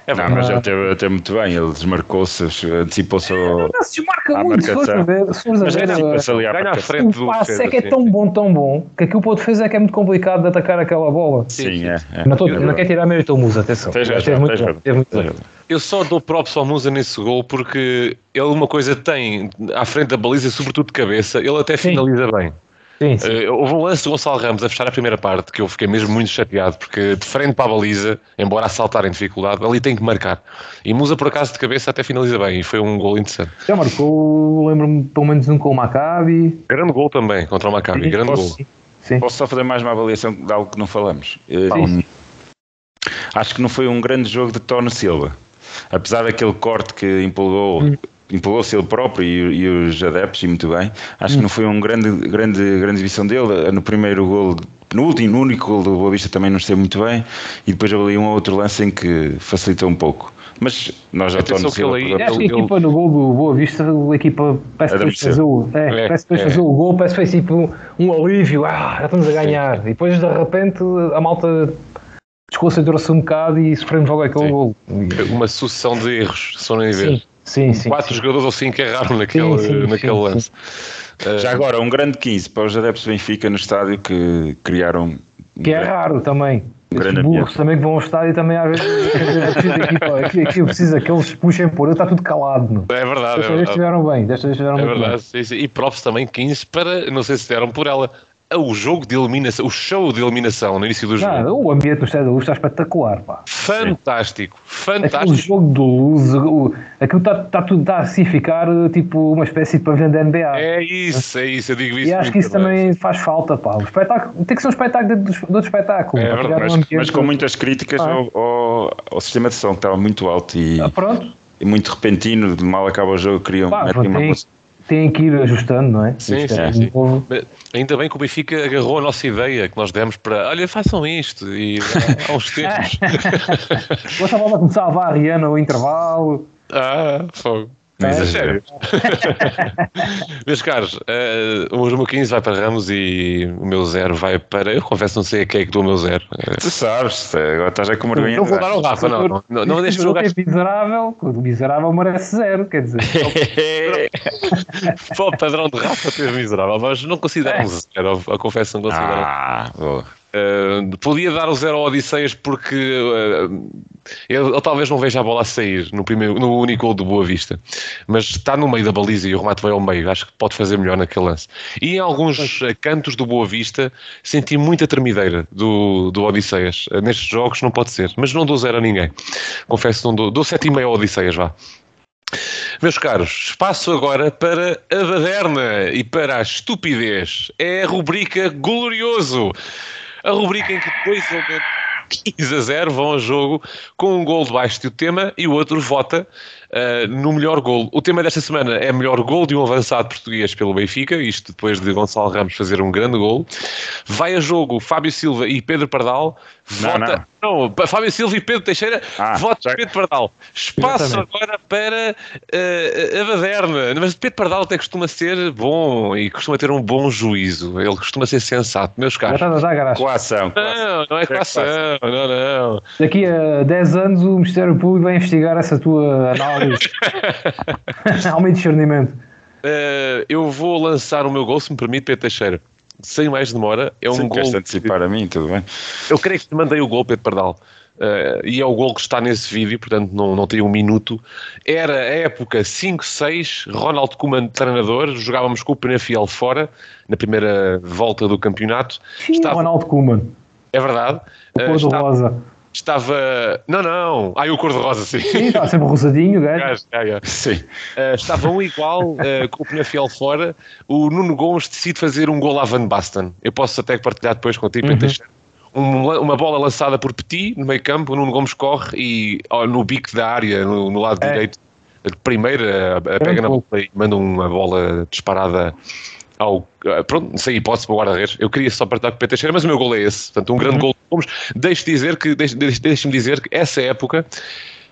É verdade. mas ele teve, teve muito bem, ele desmarcou-se, antecipou-se ao. Não se marca À muito, se fores a ver. Se fores a Mas ver agora. antecipa-se ali à Ganha à frente do O passe defesa, é que é sim. tão bom, tão bom, que aquilo para o defesa é que é muito complicado de atacar aquela bola. Sim, é. é. Não, tô, não quer tirar mérito ao Musa, atenção. Tens razão, Teve muito tens bem, muito bem. Eu só dou props ao Musa nesse gol porque ele uma coisa tem à frente da baliza, sobretudo de cabeça, ele até Sim. finaliza bem. Sim, sim. Eh, houve um lance do Gonçalo Ramos a fechar a primeira parte que eu fiquei mesmo muito chateado porque de frente para a baliza, embora a saltar em dificuldade, ali tem que marcar. E Musa por acaso de cabeça até finaliza bem e foi um gol interessante. Já marcou, lembro-me pelo menos um com o Maccabi. Grande gol também contra o Maccabi, grande Posso- gol. Sim. Posso só fazer mais uma avaliação de algo que não falamos? Eh, Sim. Acho que não foi um grande jogo de Tono Silva. Apesar daquele corte que empolgou, Hum. Empolgou-se ele próprio e, e os adeptos, e muito bem, acho Hum. que não foi um grande, grande, grande exibição dele. No primeiro gol, no último, no único gol do Boa Vista também não esteve muito bem, e depois houve ali um outro lance em que facilitou um pouco. Mas nós já que ele podemos- Acho que a ele- equipa no gol do Boa Vista, a equipa parece que depois fazer o, é, É, parece depois é. fazer o gol, parece que foi tipo um alívio, ah, já estamos a ganhar. E depois de repente a malta desconcentrou-se um bocado e sofremos logo aquele Sim. gol. Uma sucessão de erros, se forem a ver. Sim, sim, sim. Quatro sim. jogadores ou cinco erraram naquele, Sim, sim, naquele sim, lance. Eh, Já agora, um grande 15 para os adeptos do Benfica no estádio que criaram. Que é raro também. Grande burros ambiente. também que vão ao estádio também às vezes é preciso aqui, aqui, aqui precisa que eles puxem por ele, está tudo calado. Meu. É verdade, é Desta vez verdade. estiveram bem, desta vez estiveram É muito verdade, sim, sim. E props também 15 para, não sei se deram por ela, o jogo de eliminação, o show de eliminação no início do jogo. Não, o ambiente no estádio da luz está espetacular, pá. Fantástico, Aquele fantástico. jogo de luz, o- aquilo está está tudo assim a ficar tipo uma espécie de pavilhão da NBA. É isso, é isso, eu digo isso. e acho que isso bem. também faz falta, pá. O espetáculo, tem que ser um espetáculo dentro do, do outro espetáculo. É verdade, um Mas, com muitas críticas Ah. ao, ao- ao sistema de som, que estava muito alto e, Ah, pronto, e muito repentino, de mal acaba o jogo, queriam pá, uma tem que ir ajustando, não é? Sim, Isto sim, é sim. Ainda bem que o Benfica agarrou a nossa ideia que nós demos para, olha, façam isto. E há uns tempos. Hoje estava a começar a levar a Rihanna ao intervalo. ah, fogo. Não É exagero. sério. Meus caros, eh, o meu 15 vai para Ramos e o meu zero vai para. Eu confesso, não sei a quem é que dou o meu zero. Eh, Tu sabes, agora estás já com vergonha. Não vou dar ao Rafa, não. Não, não, não deixes o gajo. é miserável, o miserável merece zero, quer dizer. Para o padrão de Rafa teve miserável, mas não considero um zero. Eu confesso, não considero. ah, boa. Uh, podia dar o zero ao Odisseias porque uh, ele, ele talvez não veja a bola a sair no, primeiro, no único gol do Boa Vista, mas está no meio da baliza e o remate vai ao meio. Acho que pode fazer melhor naquele lance. E em alguns uh, cantos do Boa Vista senti muita tremideira do, do Odisseias. Uh, nestes jogos não pode ser, mas não dou zero a ninguém. Confesso, não dou, dou 7,5 ao Odisseias, vá. Meus caros, espaço agora para a baderna e para a estupidez. É a rubrica Glorioso. A rubrica em que dois elementos 15 a 0 vão a jogo com um gol debaixo do tema e o outro vota uh, no melhor gol. O tema desta semana é melhor gol de um avançado português pelo Benfica, isto depois de Gonçalo Ramos fazer um grande gol. Vai a jogo Fábio Silva e Pedro Pardal. Não, Vota, não. Fábio Silva e Pedro Teixeira, Ah, vota já- Pedro Pardal. Espaço Exatamente. agora para uh, a baderna. Mas Pedro Pardal até costuma ser bom e costuma ter um bom juízo. Ele costuma ser sensato, meus Já caros. Coação. coação. Não, não é equação, não, não. Daqui a 10 anos o Ministério Público vai investigar essa tua análise. Há um discernimento. Uh, eu vou lançar o meu gol, se me permite, Pedro Teixeira. Sem mais demora, é um Se gol. antecipar a mim, tudo bem. Eu creio que te mandei o gol, Pedro Pardal. uh, e é o gol que está nesse vídeo, portanto não, não tem um minuto. Era a época 5-6, Ronald Koeman treinador, jogávamos com o Penafiel fora, na primeira volta do campeonato. Sim, estava... Ronald Koeman. É verdade. Uh, estava... rosa estava. Não, não. Ai, o cor-de-rosa, sim. Sim, estava sempre rosadinho, gajo. Sim. Uh, estavam igual, uh, com o Penafiel fora. O Nuno Gomes decide fazer um gol à Van Basten. Eu posso até partilhar depois contigo, uhum. Um, uma bola lançada por Petit no meio campo, o Nuno Gomes corre e oh, no bico da área, no, no lado é. direito, primeiro pega na bola e manda uma bola disparada ao. Eh, pronto, sem hipótese para o guarda-redes. Eu queria só partilhar com o Peter Teixeira, mas o meu gol é esse. Portanto, um grande uhum. gol de Gomes. Deixe-me dizer, que, deixe, deixe dizer que essa época,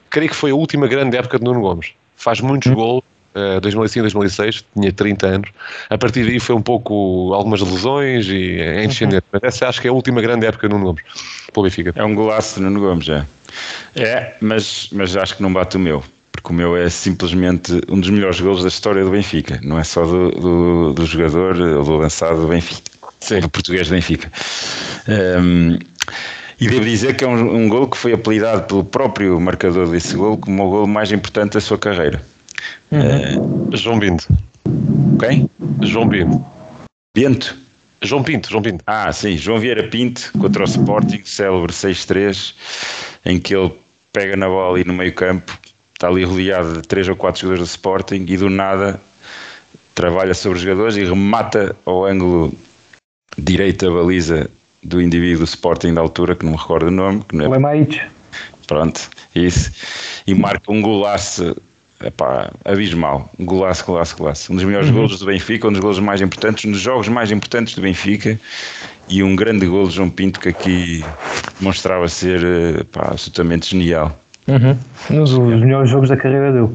creio que foi a última grande época de Nuno Gomes. Faz muitos uhum. gols. Uh, 2005, 2006, tinha 30 anos. A partir daí foi um pouco algumas lesões e é enchendo. Uhum. Mas essa acho que é a última grande época de Nuno Gomes, pelo Benfica. É um golaço de Nuno Gomes, é. É, mas, mas acho que não bate o meu porque o meu é simplesmente um dos melhores golos da história do Benfica, não é só do, do, do jogador ou do lançado do Benfica, Sim. do português do Benfica. Um, e devo dizer que é um, um gol que foi apelidado pelo próprio marcador desse gol como o gol mais importante da sua carreira. Uhum. Uh, João Binto. Quem? João Binto. Bento? João Pinto, João Pinto. Ah, sim, João Vieira Pinto contra o Sporting, célebre 6-3, em que ele pega na bola e no meio campo está ali rodeado de três ou quatro jogadores do Sporting e do nada trabalha sobre os jogadores e remata ao ângulo direito da baliza do indivíduo do Sporting da altura, que não me recordo o nome. Que não é... Pronto, isso. E marca um golaço epá, abismal. Um golaço, golaço, golaço. Um dos melhores uhum. golos do Benfica, um dos golos mais importantes, um dos jogos mais importantes do Benfica e um grande golo de João Pinto que aqui mostrava ser epá, absolutamente genial. Uhum. Nos os melhores jogos da carreira dele.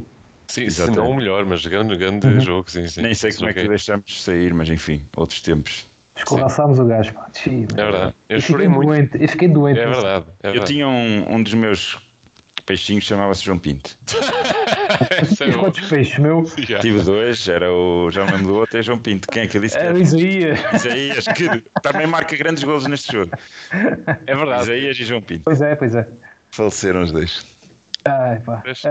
Sim, se não o melhor, mas grande, grande uhum. jogo, sim, sim. Nem sei como é que deixamos sair, mas enfim, outros tempos. Escorraçámos o gajo, pá. Sim, é verdade. Eu, eu chorei muito. Doente. Eu fiquei doente. É verdade. É verdade. Eu tinha um, um dos meus peixinhos, chamava-se João Pinto. e quantos peixes, meu? Yeah. Tive dois, era o, me lembro do outro, é João Pinto. Quem é que eu disse? Era o Isaías. Isaías, que também marca grandes golos neste jogo. É verdade. Isaías e João Pinto. Pois é, pois é. Faleceram os dois. Ai, pá. Mas, uh...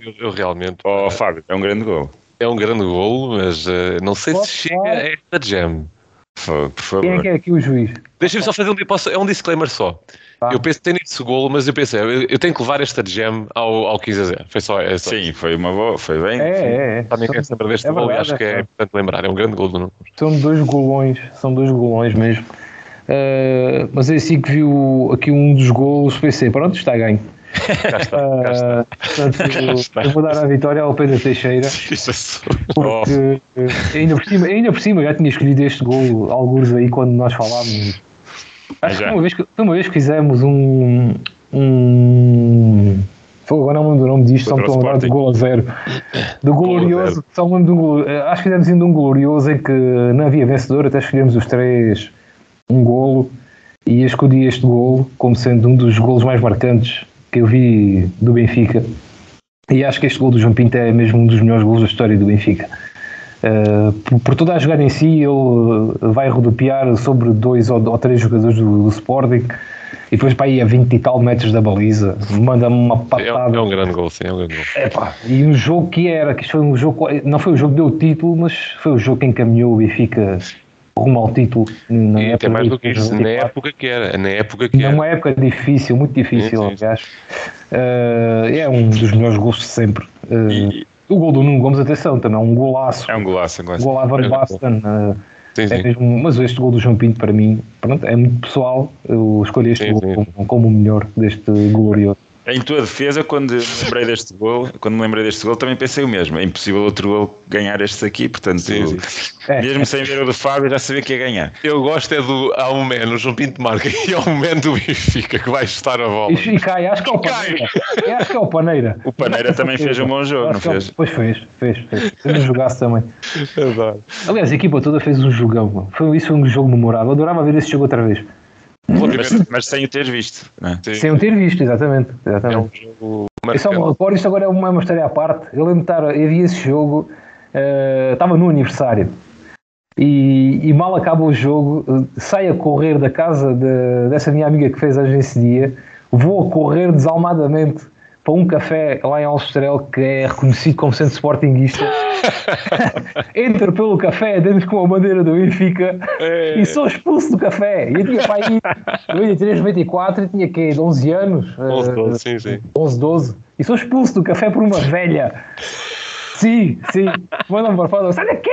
eu, eu, realmente. Oh, Fábio, é um grande gol. É um grande gol, mas uh, não sei se chega a esta jam. Por favor. Quem é que é aqui o juiz? Deixa-me só fazer um, posso, é um disclaimer só. Ah. Eu pensei nesse golo, mas eu pensei, eu, eu, tenho que levar esta jam ao, ao 15 a 0. Foi só essa. Sim, foi uma boa, foi bem. É, é, é. Também quero saber deste é golo e acho que é, é importante lembrar. É um grande golo do Nuno. São dois golões, são dois golões mesmo. Uh, mas é assim que viu aqui um dos golos, pensei, pronto, está ganho. Cá está, cá está. Uh, portanto, eu vou dar a vitória ao Pedro Teixeira. Porque ainda por, cima, ainda por cima já tinha escolhido este gol, alguns aí, quando nós falámos. Acho que uma, vez uma vez que fizemos um. um agora não me lembro do nome disto, só me estou a lembrar do gol a zero. Do glorioso, só me lembro de um Acho que fizemos ainda um glorioso em que não havia vencedor, até escolhemos os três um golo e escolhi este golo como sendo um dos golos mais marcantes que eu vi do Benfica. E acho que este gol do João Pinto é mesmo um dos melhores gols da história do Benfica. Uh, por, por, toda a jogada em si, ele vai rodopiar sobre dois ou, ou três jogadores do, do, Sporting e depois para aí a 20 e tal metros da baliza, manda-me uma patada. É, é, um grande gol, sim, é um grande gol. Epá, e um jogo que era, que foi um jogo, não foi o jogo que deu o título, mas foi o jogo que encaminhou o Benfica rumo ao título. Na e até mais do que isso, na época que era. Na época que era. uma época difícil, muito difícil, sim, sim. aliás. Uh, é um dos melhores gols de sempre. Uh, e... O gol do Nuno Gomes, atenção, também é um golaço. É um golaço, um golaço. Gol a Van é Basten. Uh, é mesmo, mas este gol do João Pinto, para mim, pronto, é muito pessoal. Eu escolhi este gol como, como o melhor deste glorioso. Em tua defesa, quando me lembrei deste gol, quando me lembrei deste gol, também pensei o mesmo. É impossível outro gol ganhar este aqui, portanto, sim, sim. É. mesmo sem ver o do Fábio, já sabia que ia ganhar. Eu gosto é do há um man, o João Pinto marca, e há um man do Benfica que vai estar a bola. E, e cai, acho que é o Paneira. É, acho que é o Paneira. O Paneira também fez um bom jogo, não é fez? Pois fez, fez, fez. Fez um jogaço também. Aliás, a equipa toda fez um jogão. Foi, isso foi um jogo memorável. Eu adorava ver esse jogo outra vez. Mas, mas, sem o ter visto. Né? Sem o ter visto, exatamente. exatamente. É um jogo eu só me recordo, isto agora é uma, uma história à parte. Eu lembro de estar, eu vi esse jogo, uh, estava no aniversário. E, e, mal acaba o jogo, uh, sai a correr da casa de, dessa minha amiga que fez a esse dia, vou a correr desalmadamente para um café lá em Alstrel que é reconhecido como centro sportinguista. Entro pelo café, dentro com a bandeira do Benfica é. e sou expulso do café. E eu tinha para aí 93, 94 e tinha que 11 anos? 11, 12, sim, sim. 11, 12. E sou expulso do café por uma velha. Sim, sim. Mandam-me para fora, sai daqui!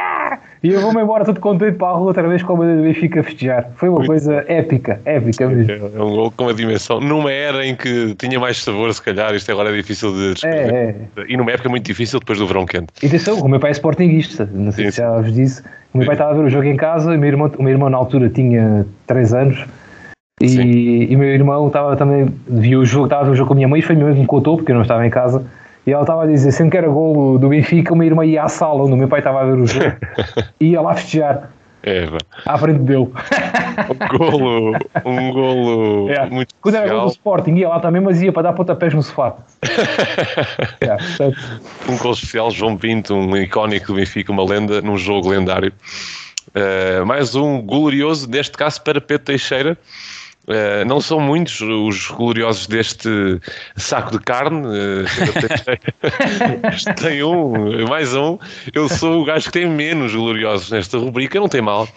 Ah! E eu vou-me embora todo contente para a rua outra vez com a bandeira do Benfica a festejar. Foi uma coisa épica, épica mesmo. É um gol com uma dimensão. Numa era em que tinha mais sabor, se calhar, isto agora é difícil de descrever. É, é. E numa época muito difícil depois do verão quente. E atenção, o meu pai é sportinguista, não sei sim, se já vos disse. O meu pai estava a ver o jogo em casa, o meu irmão, o meu irmão na altura tinha 3 anos. E, o meu irmão estava também, viu o jogo, estava a ver o jogo com a minha mãe, e foi mesmo que me contou, porque eu não estava em casa. E ela estava a dizer, sempre que era golo do Benfica, uma irmã ia à sala onde o meu pai estava a ver o jogo e ia lá festejar. É, à frente dele. Um golo, um golo é. muito Quando era golo do Sporting, ia lá também, mas ia para dar pontapés no sofá. é, um golo especial, João Pinto, um icónico do Benfica, uma lenda, num jogo lendário. Uh, mais um glorioso, neste caso para Pedro Teixeira, Uh, não são muitos os gloriosos deste saco de carne. Uh, tem um, mais um. Eu sou o gajo que tem menos gloriosos nesta rubrica, não tem mal.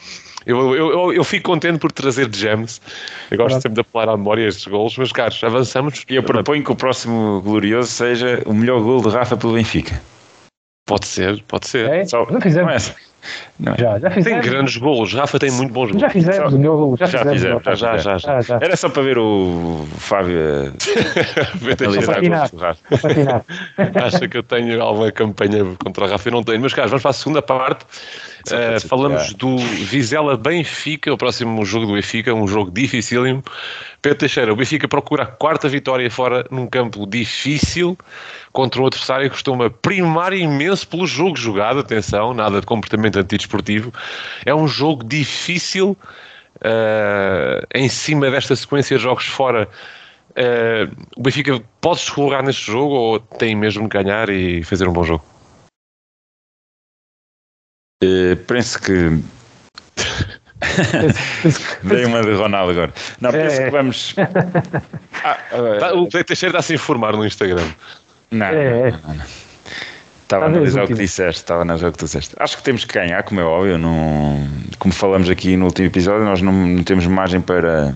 Eu, eu, eu, eu fico contente por trazer de James. Eu gosto Pronto. sempre de apelar à memória estes golos, mas caros, avançamos. E eu proponho que o próximo glorioso seja o melhor gol de Rafa pelo Benfica. Pode ser, pode ser. É? Só, não fizemos. Não. Já, já fizemos. Tem grandes golos. Rafa tem muito bons golos. Já fizemos o meu golo. Já, já fizemos. Já, já, já, já, já. Era só para ver o Fábio patinar. Acha que eu tenho alguma campanha contra o Rafa? Eu não tenho. Mas, caros, vamos para a segunda parte. Uh, falamos do Vizela Benfica, o próximo jogo do Benfica, um jogo dificílimo. Pedro Teixeira, o Benfica procura a quarta vitória fora num campo difícil contra um adversário que costuma primar imenso pelo jogo jogado. Atenção, nada de comportamento antidesportivo. É um jogo difícil uh, em cima desta sequência de jogos fora. Uh, o Benfica pode escorregar neste jogo ou tem mesmo que ganhar e fazer um bom jogo? Uh, penso que Dei uma de Ronaldo agora. Não, penso é. que vamos. Ah, uh, o Teixeira está a se informar no Instagram. Não, é. não, não. Estava a analisar o que disseste, estava a analisar o que tu disseste. Acho que temos que ganhar, como é óbvio. Não, como falamos aqui no último episódio, nós não, não temos margem para,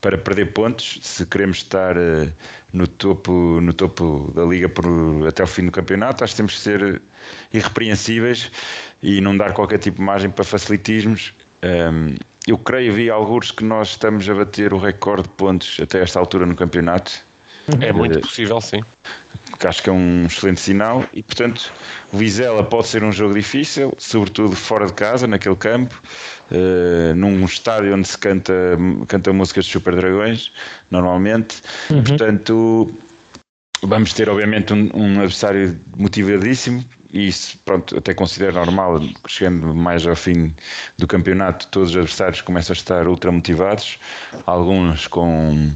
para perder pontos se queremos estar uh, no topo, no topo da liga por, até o fim do campeonato. Acho que temos que ser irrepreensíveis e não dar qualquer tipo de margem para facilitismos. Um, ehm, eu creio, vi alguns que nós estamos a bater o recorde de pontos até esta altura no campeonato é muito uh, possível, sim. Que acho que é um excelente sinal e, portanto, o Vizela pode ser um jogo difícil, sobretudo fora de casa, naquele campo, uh, num estádio onde se canta, canta músicas de Super Dragões, normalmente. Uhum. Portanto, vamos ter, obviamente, um, um adversário motivadíssimo e isso, pronto, até considero normal, chegando mais ao fim do campeonato, todos os adversários começam a estar ultra motivados, alguns com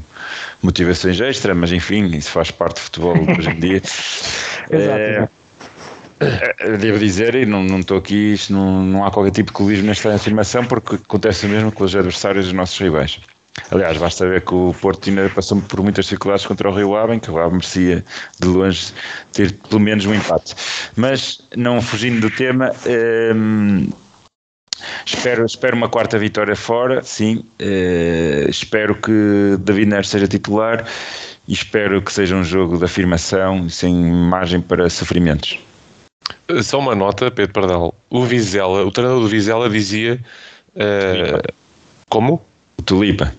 motivações extra, mas enfim, isso faz parte do futebol hoje em dia. Exato. É, é, devo dizer, e não, não estou aqui, isto não, não há qualquer tipo de clubismo nesta afirmação, porque acontece o mesmo com os adversários dos nossos rivais. Aliás, basta ver que o Porto ainda passou por muitas dificuldades contra o Rio Ave, que o Ave merecia de longe ter pelo menos um empate. Mas, não fugindo do tema, hum, espero, espero uma quarta vitória fora, sim. Uh, espero que David Neres seja titular e espero que seja um jogo de afirmação sem margem para sofrimentos. Só uma nota, Pedro Pardal. O Vizela, o treinador do Vizela dizia. Uh, como? O Tulipa.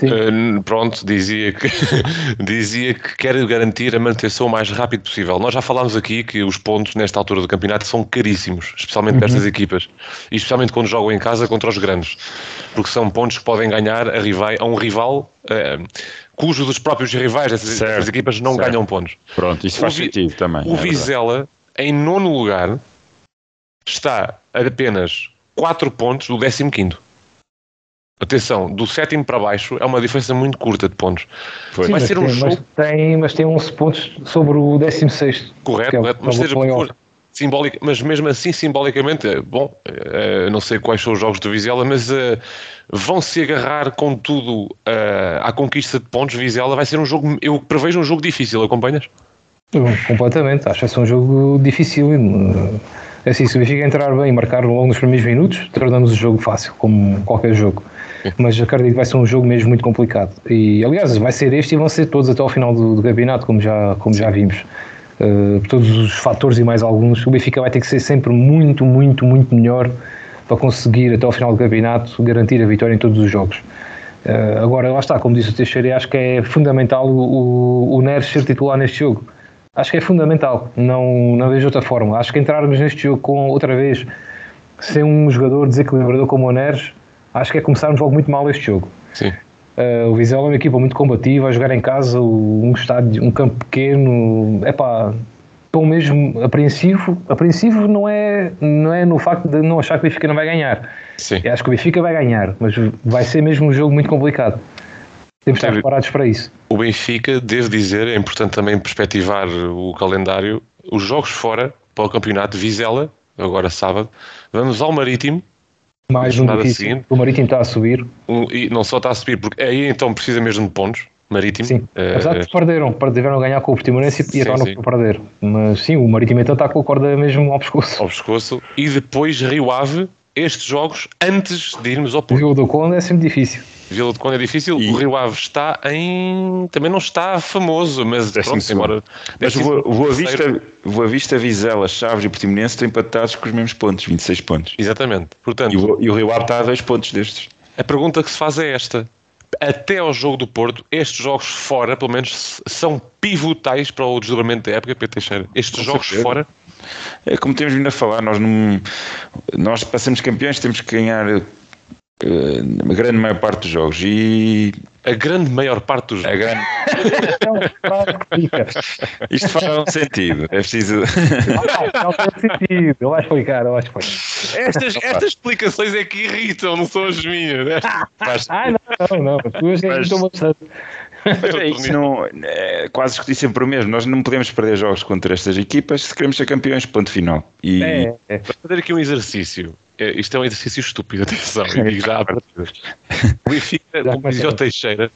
Uh, pronto, dizia que, dizia que quer garantir a manutenção o mais rápido possível. Nós já falámos aqui que os pontos nesta altura do campeonato são caríssimos, especialmente uhum. para estas equipas, e especialmente quando jogam em casa contra os grandes, porque são pontos que podem ganhar a, rivai, a um rival uh, cujo dos próprios rivais dessas, equipas não certo. ganham pontos. Pronto, isso faz o, sentido também. O é Vizela, em nono lugar, está a apenas 4 pontos do 15 quinto. Atenção, do sétimo para baixo é uma diferença muito curta de pontos. Sim, Vai ser um tem, jogo. Mas tem, mas tem 11 pontos sobre o 16. Correto, é correto. Mas seja por, Simbólica, mas mesmo assim, simbolicamente, é, bom, uh, não sei quais são os jogos do Vizela, mas uh, vão se agarrar com tudo uh, à conquista de pontos. Vizela vai ser um jogo, eu prevejo um jogo difícil, acompanhas? Completamente, acho que vai ser um jogo difícil. É assim, se o Benfica entrar bem e marcar logo nos primeiros minutos, tornamos o jogo fácil, como qualquer jogo. Mas acredito que vai ser um jogo mesmo muito complicado. E aliás, vai ser este e vão ser todos até ao final do, do campeonato, como já, como já vimos. Uh, todos os fatores e mais alguns. O Benfica vai ter que ser sempre muito, muito, muito melhor para conseguir até ao final do campeonato garantir a vitória em todos os jogos. Uh, agora, lá está, como disse o Teixeira, acho que é fundamental o, o, o Neres ser titular neste jogo acho que é fundamental. Não, não vejo outra forma. Acho que entrarmos neste jogo com outra vez sem um jogador desequilibrador como o Neres, acho que é começarmos logo muito mal este jogo. Sim. Uh, o Vizela é uma equipa muito combativa, a jogar em casa, um estádio, um campo pequeno, é pá, estou mesmo apreensivo. Apreensivo não é, não é no facto de não achar que o Benfica não vai ganhar. Sim. Eu acho que o Benfica vai ganhar, mas vai ser mesmo um jogo muito complicado. Temos de estar preparados para isso. O Benfica, devo dizer, é importante também perspectivar o calendário. Os jogos fora para o campeonato Vizela, agora sábado, vamos ao Marítimo. Mais um difícil. O Marítimo está a subir. E não só está a subir, porque aí então precisa mesmo de pontos. Marítimo. Sim, uh, apesar de perderam, perderam a ganhar com o Portimonense e agora não perder. Mas sim, o Marítimo então está com a corda mesmo ao pescoço. Ao pescoço. E depois Rio Ave, estes jogos antes de irmos ao Porto. O do Conde é sempre difícil. Vila de Conde é difícil. E... O Rio Ave está em. Também não está famoso, mas pronto, embora. Mas o Boa Vista, Boa Vista, Vizela, Chaves e Portimonense estão empatados com os mesmos pontos, 26 pontos. Exatamente. Portanto, e, o, e o Rio Ave está a dois pontos destes. A pergunta que se faz é esta. Até ao jogo do Porto, estes jogos fora, pelo menos, são pivotais para o desdobramento da época, Pedro Teixeira. Estes com jogos certeza. fora. É como temos vindo a falar, nós, não, nós passamos campeões, temos que ganhar a grande maior parte dos jogos e a grande maior parte dos jogos. Grande... Isto faz um sentido. É preciso. Não faz sentido. Eu acho que foi caro. Eu acho que foi. Estas, estas explicações é que irritam, não são as minhas. Ah, não, não, não. As irritam bastante. Mas é isso, não, é, quase discutir sempre o mesmo. Nós não podemos perder jogos contra estas equipas se queremos ser campeões, ponto final. E... É, é. Vou fazer aqui um exercício é, isto é um exercício estúpido, atenção, e já O Benfica, como dizia o Teixeira,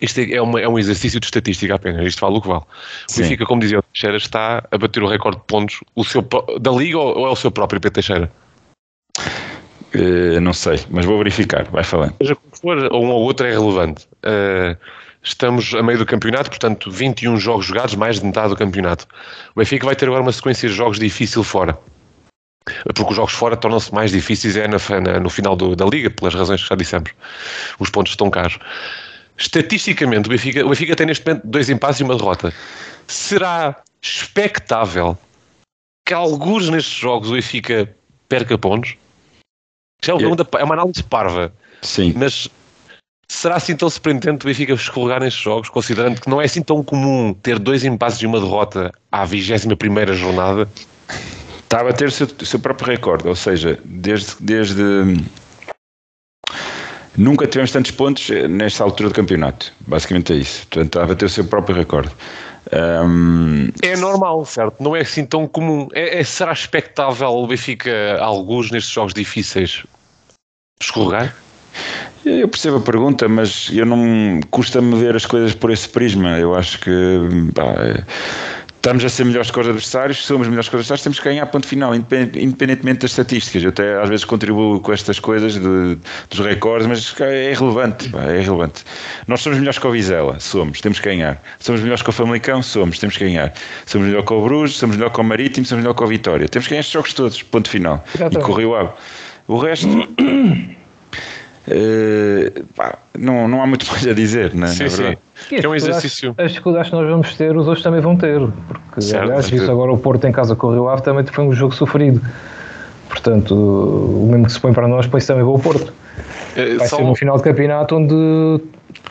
isto é, uma, é um exercício de estatística apenas, isto vale o que vale. O Benfica, como dizia o Teixeira, está a bater o recorde de pontos o seu, da Liga ou é o seu próprio Pedro Teixeira? Uh, não sei, mas vou verificar, vai falando. Seja como for, um ou outro é relevante. Uh, estamos a meio do campeonato, portanto, 21 jogos jogados, mais de metade do campeonato. O Benfica vai ter agora uma sequência de jogos difícil fora porque os jogos fora tornam-se mais difíceis é na, na, no final do, da liga, pelas razões que já dissemos. Os pontos estão caros. Estatisticamente, o Benfica, o Benfica tem neste momento dois empates e uma derrota. Será expectável que alguns nestes jogos o Benfica perca pontos? Já é, uma, é uma análise parva. Sim. Mas será assim tão surpreendente o Benfica escorregar nestes jogos, considerando que não é assim tão comum ter dois empates e uma derrota à 21 primeira jornada? Está a bater o seu, o seu próprio recorde, ou seja, desde, desde nunca tivemos tantos pontos nesta altura do campeonato. Basicamente é isso. Portanto, está a bater o seu próprio recorde. Um... É normal, certo? Não é assim tão comum. É, é, será expectável o Benfica, alguns nestes jogos difíceis, escorregar? Eu percebo a pergunta, mas eu não custa-me ver as coisas por esse prisma. Eu acho que pá, estamos a ser melhores que os adversários, somos melhores que os adversários, temos que ganhar ponto final, independentemente das estatísticas. Eu até às vezes contribuo com estas coisas de, dos recordes, mas é irrelevante, é irrelevante. Nós somos melhores que o Vizela, somos, temos que ganhar. Somos melhores que o Famalicão, somos, temos que ganhar. Somos melhor que o Bruges, somos melhor que o Marítimo, somos melhor que o Vitória. Temos que ganhar estes jogos todos, ponto final. Exatamente. E correu o O resto... Uh, pá, não, não há muito mais a dizer, né? sim, sim. É um exercício. As dificuldades que nós vamos ter, os outros também vão ter. Porque, certo, aliás, isso agora o Porto em casa com o Rio Ave também foi um jogo sofrido. Portanto, o mesmo que se põe para nós, põe-se também para o Porto. Eh, Vai Só... ser um final de campeonato onde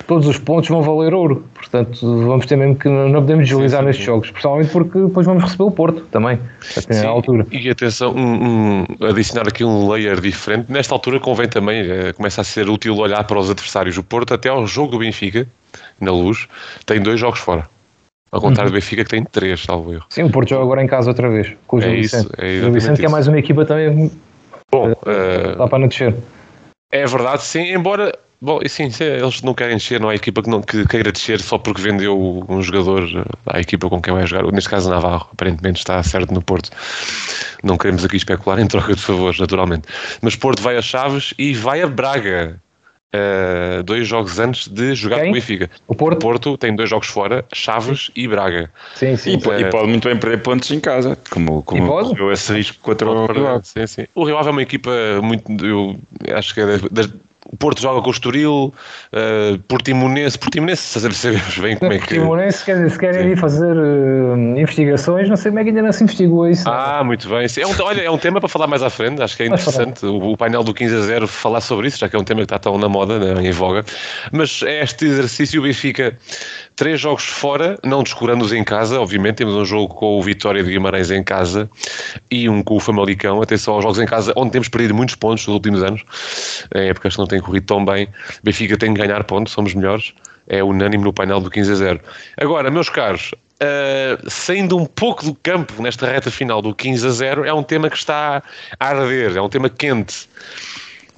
todos os pontos vão valer ouro. Portanto, vamos ter mesmo que não podemos deslizar sim, nestes jogos, principalmente porque depois vamos receber o Porto também, até à altura. E atenção, um, um, adicionar aqui um layer diferente. Nesta altura convém também, é, começa a ser útil olhar para os adversários. O Porto, até ao jogo do Benfica, na luz, tem dois jogos fora. Ao contrário uhum. do Benfica que tem 3, salvo erro. Sim, o Porto joga agora em casa outra vez, com o Gil é Vicente. Isso, é Gil Vicente que é mais uma equipa também Bom, uh, lá para não descer. É verdade, sim, embora Bom, e sim, eles não querem descer, não há equipa que, não, que queira descer só porque vendeu um jogador à equipa com quem vai jogar. Neste caso, Navarro, aparentemente está certo no Porto. Não queremos aqui especular em troca de favores, naturalmente. Mas Porto vai a Chaves e vai a Braga. Uh, dois jogos antes de jogar Quem? com o Benfica. O Porto? o Porto tem dois jogos fora, Chaves e Braga. Sim, sim. E, uh, e, pode muito bem perder pontos em casa, como, como correu esse risco contra o Rio Ave. Sim, sim. O Rio Ave é uma equipa muito, eu acho que é das, o Porto joga com o Estoril, uh, Portimonense, Portimonense, sabemos bem como é que... Portimonense, quer se querem ir fazer uh, investigações, não sei como é que ainda não se investigou isso. Ah, não. muito bem. É um, olha, é um tema para falar mais à frente, acho que é interessante o, o, painel do 15 a 0 falar sobre isso, já que é um tema que está tão na moda, né, em voga. Mas é este exercício, o Benfica três jogos fora, não descurando-os em casa, obviamente temos um jogo com o Vitória de Guimarães em casa e um com o Famalicão, atenção aos jogos em casa, onde temos perdido muitos pontos nos últimos anos, em épocas que não têm corrido tão bem, Benfica tem que ganhar pontos, somos melhores, é unânime no painel do 15 a 0. Agora, meus caros, uh, saindo um pouco do campo nesta reta final do 15 a 0, é um tema que está a arder, é um tema quente.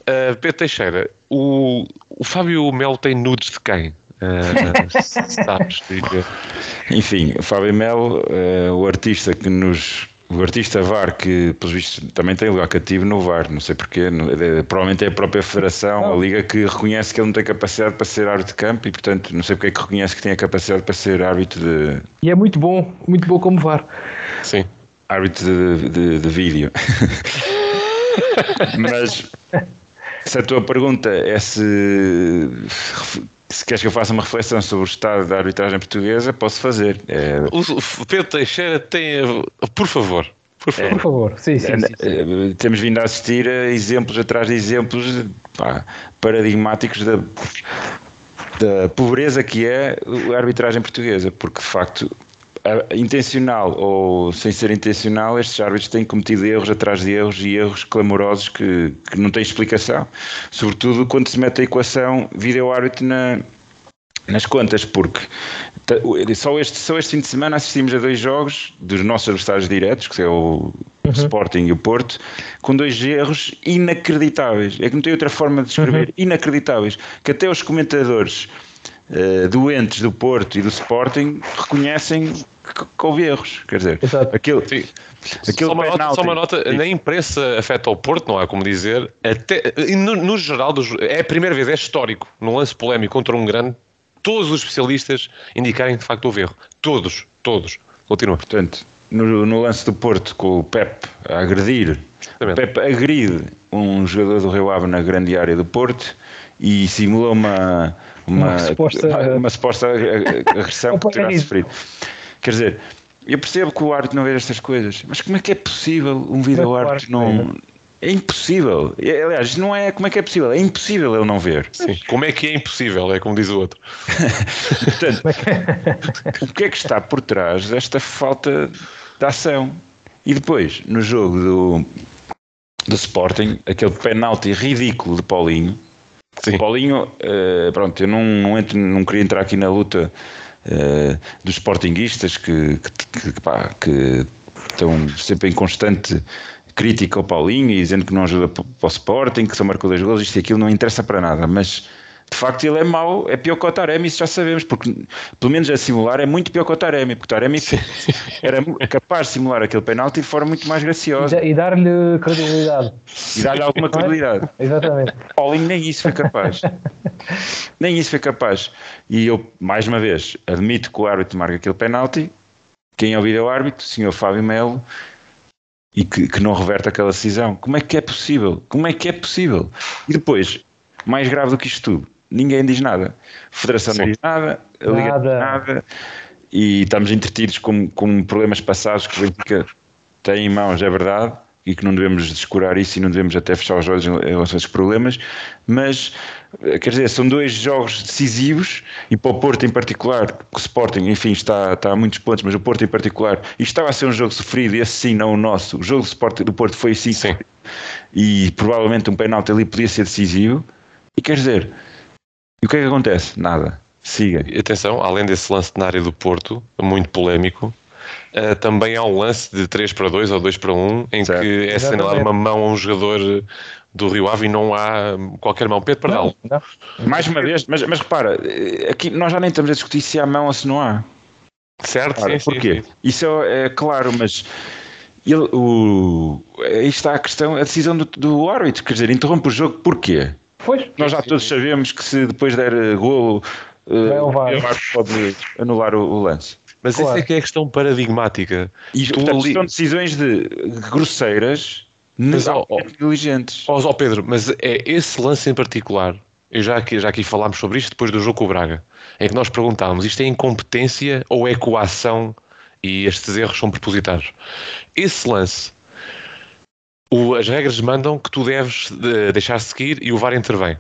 Uh, Pedro Teixeira, o, o Fábio Melo tem nudes de quem? Uh, sabes, Enfim, Fábio Melo, uh, o artista que nos. O artista VAR, que pelos vistos também tem lugar cativo no VAR, não sei porquê, é, provavelmente é a própria Federação, não. a Liga, que reconhece que ele não tem capacidade para ser árbitro de campo e, portanto, não sei porque é que reconhece que tem a capacidade para ser árbitro de. E é muito bom, muito bom como VAR. Sim. Árbitro de, de, de vídeo. Mas se a tua pergunta é se se queres que eu faça uma reflexão sobre o estado da arbitragem portuguesa, posso fazer. É... O Pedro Teixeira tem. Por favor. Por favor. É, por favor. Sim, sim, sim, sim, é, Temos vindo a assistir a exemplos atrás de exemplos pá, paradigmáticos da, da pobreza que é a arbitragem portuguesa, porque de facto intencional ou sem ser intencional, estes árbitros têm cometido erros atrás de erros e erros clamorosos que, que não têm explicação. Sobretudo quando se mete a equação vídeo-árbitro na, nas contas, porque só este, só este fim de semana assistimos a dois jogos dos nossos adversários diretos, que é o uhum. Sporting e o Porto, com dois erros inacreditáveis. É que não tem outra forma de escrever, uhum. inacreditáveis, que até os comentadores uh, doentes do Porto e do Sporting reconhecem que, houve erros. Quer dizer, Exato. aquilo, aquilo só, uma nota, só uma nota, na imprensa afeta o Porto, não há como dizer, até, no, no geral, é a primeira vez, é histórico, num lance polémico contra um grande, todos os especialistas indicarem que de facto houve erro. Todos, todos. Continua. Portanto, no, no, lance do Porto com o Pep a agredir, o Pep agride um jogador do Rio Ave na grande área do Porto e simula uma, uma, uma suposta, uma, uma suposta agressão que terá sofrido. Quer dizer, eu percebo que o árbitro não vê estas coisas, mas como é que é possível um vídeo árbitro não. É impossível. É, aliás, não é como é que é possível, é impossível ele não ver. Sim. Como é que é impossível? É como diz o outro. Portanto, o que é que está por trás desta falta de ação? E depois, no jogo do, do Sporting, aquele penalti ridículo de Paulinho, Sim. Paulinho, uh, pronto, eu não, não, entro, não queria entrar aqui na luta uh, dos sportinguistas que, que, que, pá, que estão sempre em constante crítica ao Paulinho e dizendo que não ajuda para o Sporting, que só marcou dois gols, isto e aquilo não interessa para nada, mas de facto ele é mau, é pior que o Taremi, isso já sabemos, porque pelo menos a simular é muito pior que o Taremi, porque o Taremi era capaz de simular aquele penalti de forma muito mais graciosa. E, dar-lhe credibilidade. E dar-lhe alguma credibilidade. Exatamente. Paulinho nem isso foi capaz. nem isso foi capaz. E eu, mais uma vez, admito que o árbitro marca aquele penalti, quem é o vídeo árbitro, o senhor Fábio Melo, e que, que não reverte aquela decisão. Como é que é possível? Como é que é possível? E depois, mais grave do que isto tudo, ninguém diz nada. A Federação Sim. não diz nada, a Liga não diz nada, e estamos entretidos com, com problemas passados que o Benfica tem em mãos, é verdade, e que não devemos descurar isso e não devemos até fechar os olhos em relação a esses problemas, mas, quer dizer, são dois jogos decisivos e para o Porto em particular, o Sporting, enfim, está, está a muitos pontos, mas o Porto em particular, e estava a ser um jogo sofrido e esse sim, não o nosso, o jogo do, Sport, do Porto foi sim, sim. e provavelmente um penalti ali podia ser decisivo, e quer dizer, e o que é que acontece? Nada. Siga. Atenção, além desse lance na área do Porto, muito polémico, uh, também há um lance de 3 para 2 ou 2 para 1 em certo. que é assinalada uma mão a um jogador do Rio Ave e não há qualquer mão. Pedro Pardal. Mais uma vez, mas, mas repara, aqui nós já nem estamos a discutir se há mão ou se não há. Certo, sim, porquê? Sim, sim. Isso é, é claro, mas ele, o, aí está a questão, a decisão do, do árbitro, quer dizer, interrompe o jogo porquê? Pois. Nós já todos sabemos que se depois der eh, golo, uh, o VAR pode anular o, o lance. Mas claro. essa é que é a questão paradigmática. E portanto, ali... são decisões de grosseiras, mas oh, oh, inteligentes. Ó oh, Pedro, mas é esse lance em particular, eu já aqui, já aqui falámos sobre isto depois do jogo com o Braga, em que nós perguntámos, isto é incompetência ou é coação e estes erros são propositados? Esse lance, o, as regras mandam que tu deves de, deixar seguir e o VAR intervém.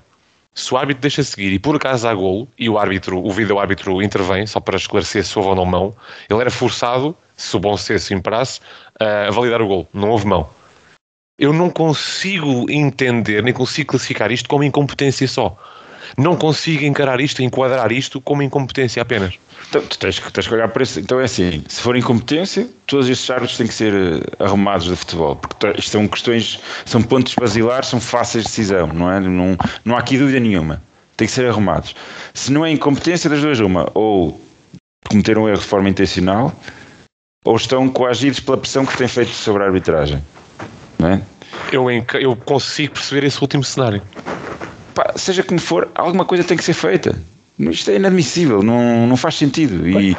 Se o árbitro deixa seguir e por acaso há golo e o árbitro, o vídeo-árbitro intervém, só para esclarecer se houve ou não mão, ele era forçado, se o bom senso imperasse, a validar o golo. Não houve mão. Eu não consigo entender, nem consigo classificar isto como incompetência só. Não consigo encarar isto, enquadrar isto como incompetência apenas. Então, tu tens, tens que olhar para isso. Então é assim: se for incompetência, todos estes árbitros têm que ser eh, arrumados de futebol, porque isto são questões, são pontos basilares, são fáceis de decisão, não é? Não, não há aqui dúvida nenhuma. Tem que ser arrumados. Se não é incompetência, das duas, uma, ou cometeram um erro de forma intencional, ou estão coagidos pela pressão que têm feito sobre a arbitragem. Não é? eu, eu consigo perceber esse último cenário. Pá, seja como for, alguma coisa tem que ser feita. Isto é inadmissível, não, não faz sentido. E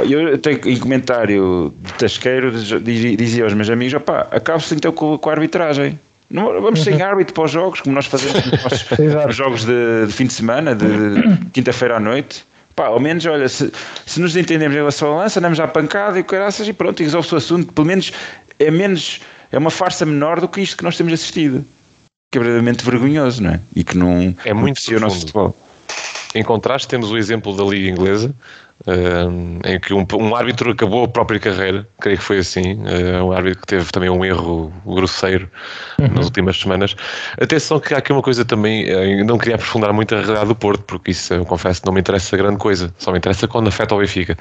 eu tenho em comentário de Tasqueiro dizia aos meus amigos: opá, acabe-se então com, com a arbitragem. Não, vamos sem árbitro para os jogos, como nós fazemos nos jogos de, de, fim de semana, de, de quinta-feira à noite. Pá, ao menos, olha, se, se nos entendemos em relação ao lance, andamos à pancada e caraças e pronto, e resolve-se o assunto. Pelo menos é menos, é uma farsa menor do que isto que nós temos assistido. Que é vergonhoso, não é? E que não é muito o nosso futebol. Em contraste, temos o exemplo da Liga Inglesa, uh, em que um, um, árbitro acabou a própria carreira, creio que foi assim, uh, um árbitro que teve também um erro grosseiro uhum. nas últimas semanas. Atenção que há aqui uma coisa também, uh, não queria aprofundar muito a realidade do Porto, porque isso eu confesso não me interessa grande coisa, só me interessa quando afeta o Benfica.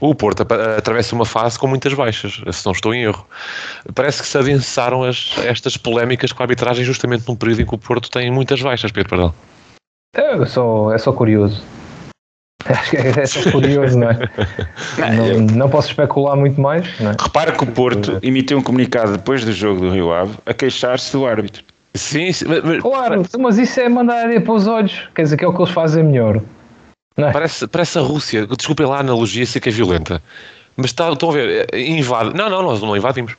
O Porto atravessa uma fase com muitas baixas, se não estou em erro. Parece que se adensaram as, estas polémicas com a arbitragem justamente num período em que o Porto tem muitas baixas, Pedro Pardal. É só, é só curioso. Acho que é, só curioso, não é? Não, não, posso especular muito mais. Não é? Repara que o Porto emitiu um comunicado depois do jogo do Rio Ave a queixar-se do árbitro. Sim, sim mas, claro, mas isso é mandar areia para os olhos. Quer dizer que é o que eles fazem melhor. É? Parece, parece a Rússia. Desculpem lá a analogia, sei que é violenta. Mas está, estão a ver, é, invade. Não, não, nós não invadimos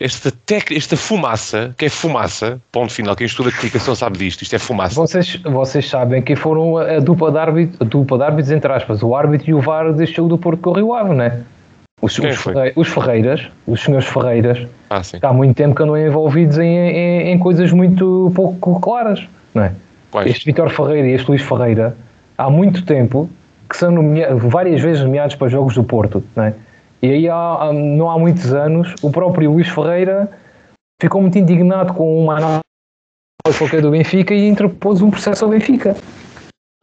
esta, tec, esta fumaça, que é fumaça, ponto final, quem estuda comunicação sabe disto, isto é fumaça. Vocês, vocês sabem que foram a dupla de, árbitro, a dupla de árbitros, entre aspas, o árbitro e o VAR deste jogo do Porto com o Rio Ave, não é? Os, os, Ferre, os, Ferreiras, os senhores Ferreiras, ah, há muito tempo que andam envolvidos em, em, em, coisas muito pouco claras, não é? Pois. Este Vitor Ferreira e este Luís Ferreira, há muito tempo que são várias vezes nomeados para jogos do Porto, não é? E aí, há, não há muitos anos, o próprio Luís Ferreira ficou muito indignado com uma análise qualquer do Benfica e interpôs um processo ao Benfica.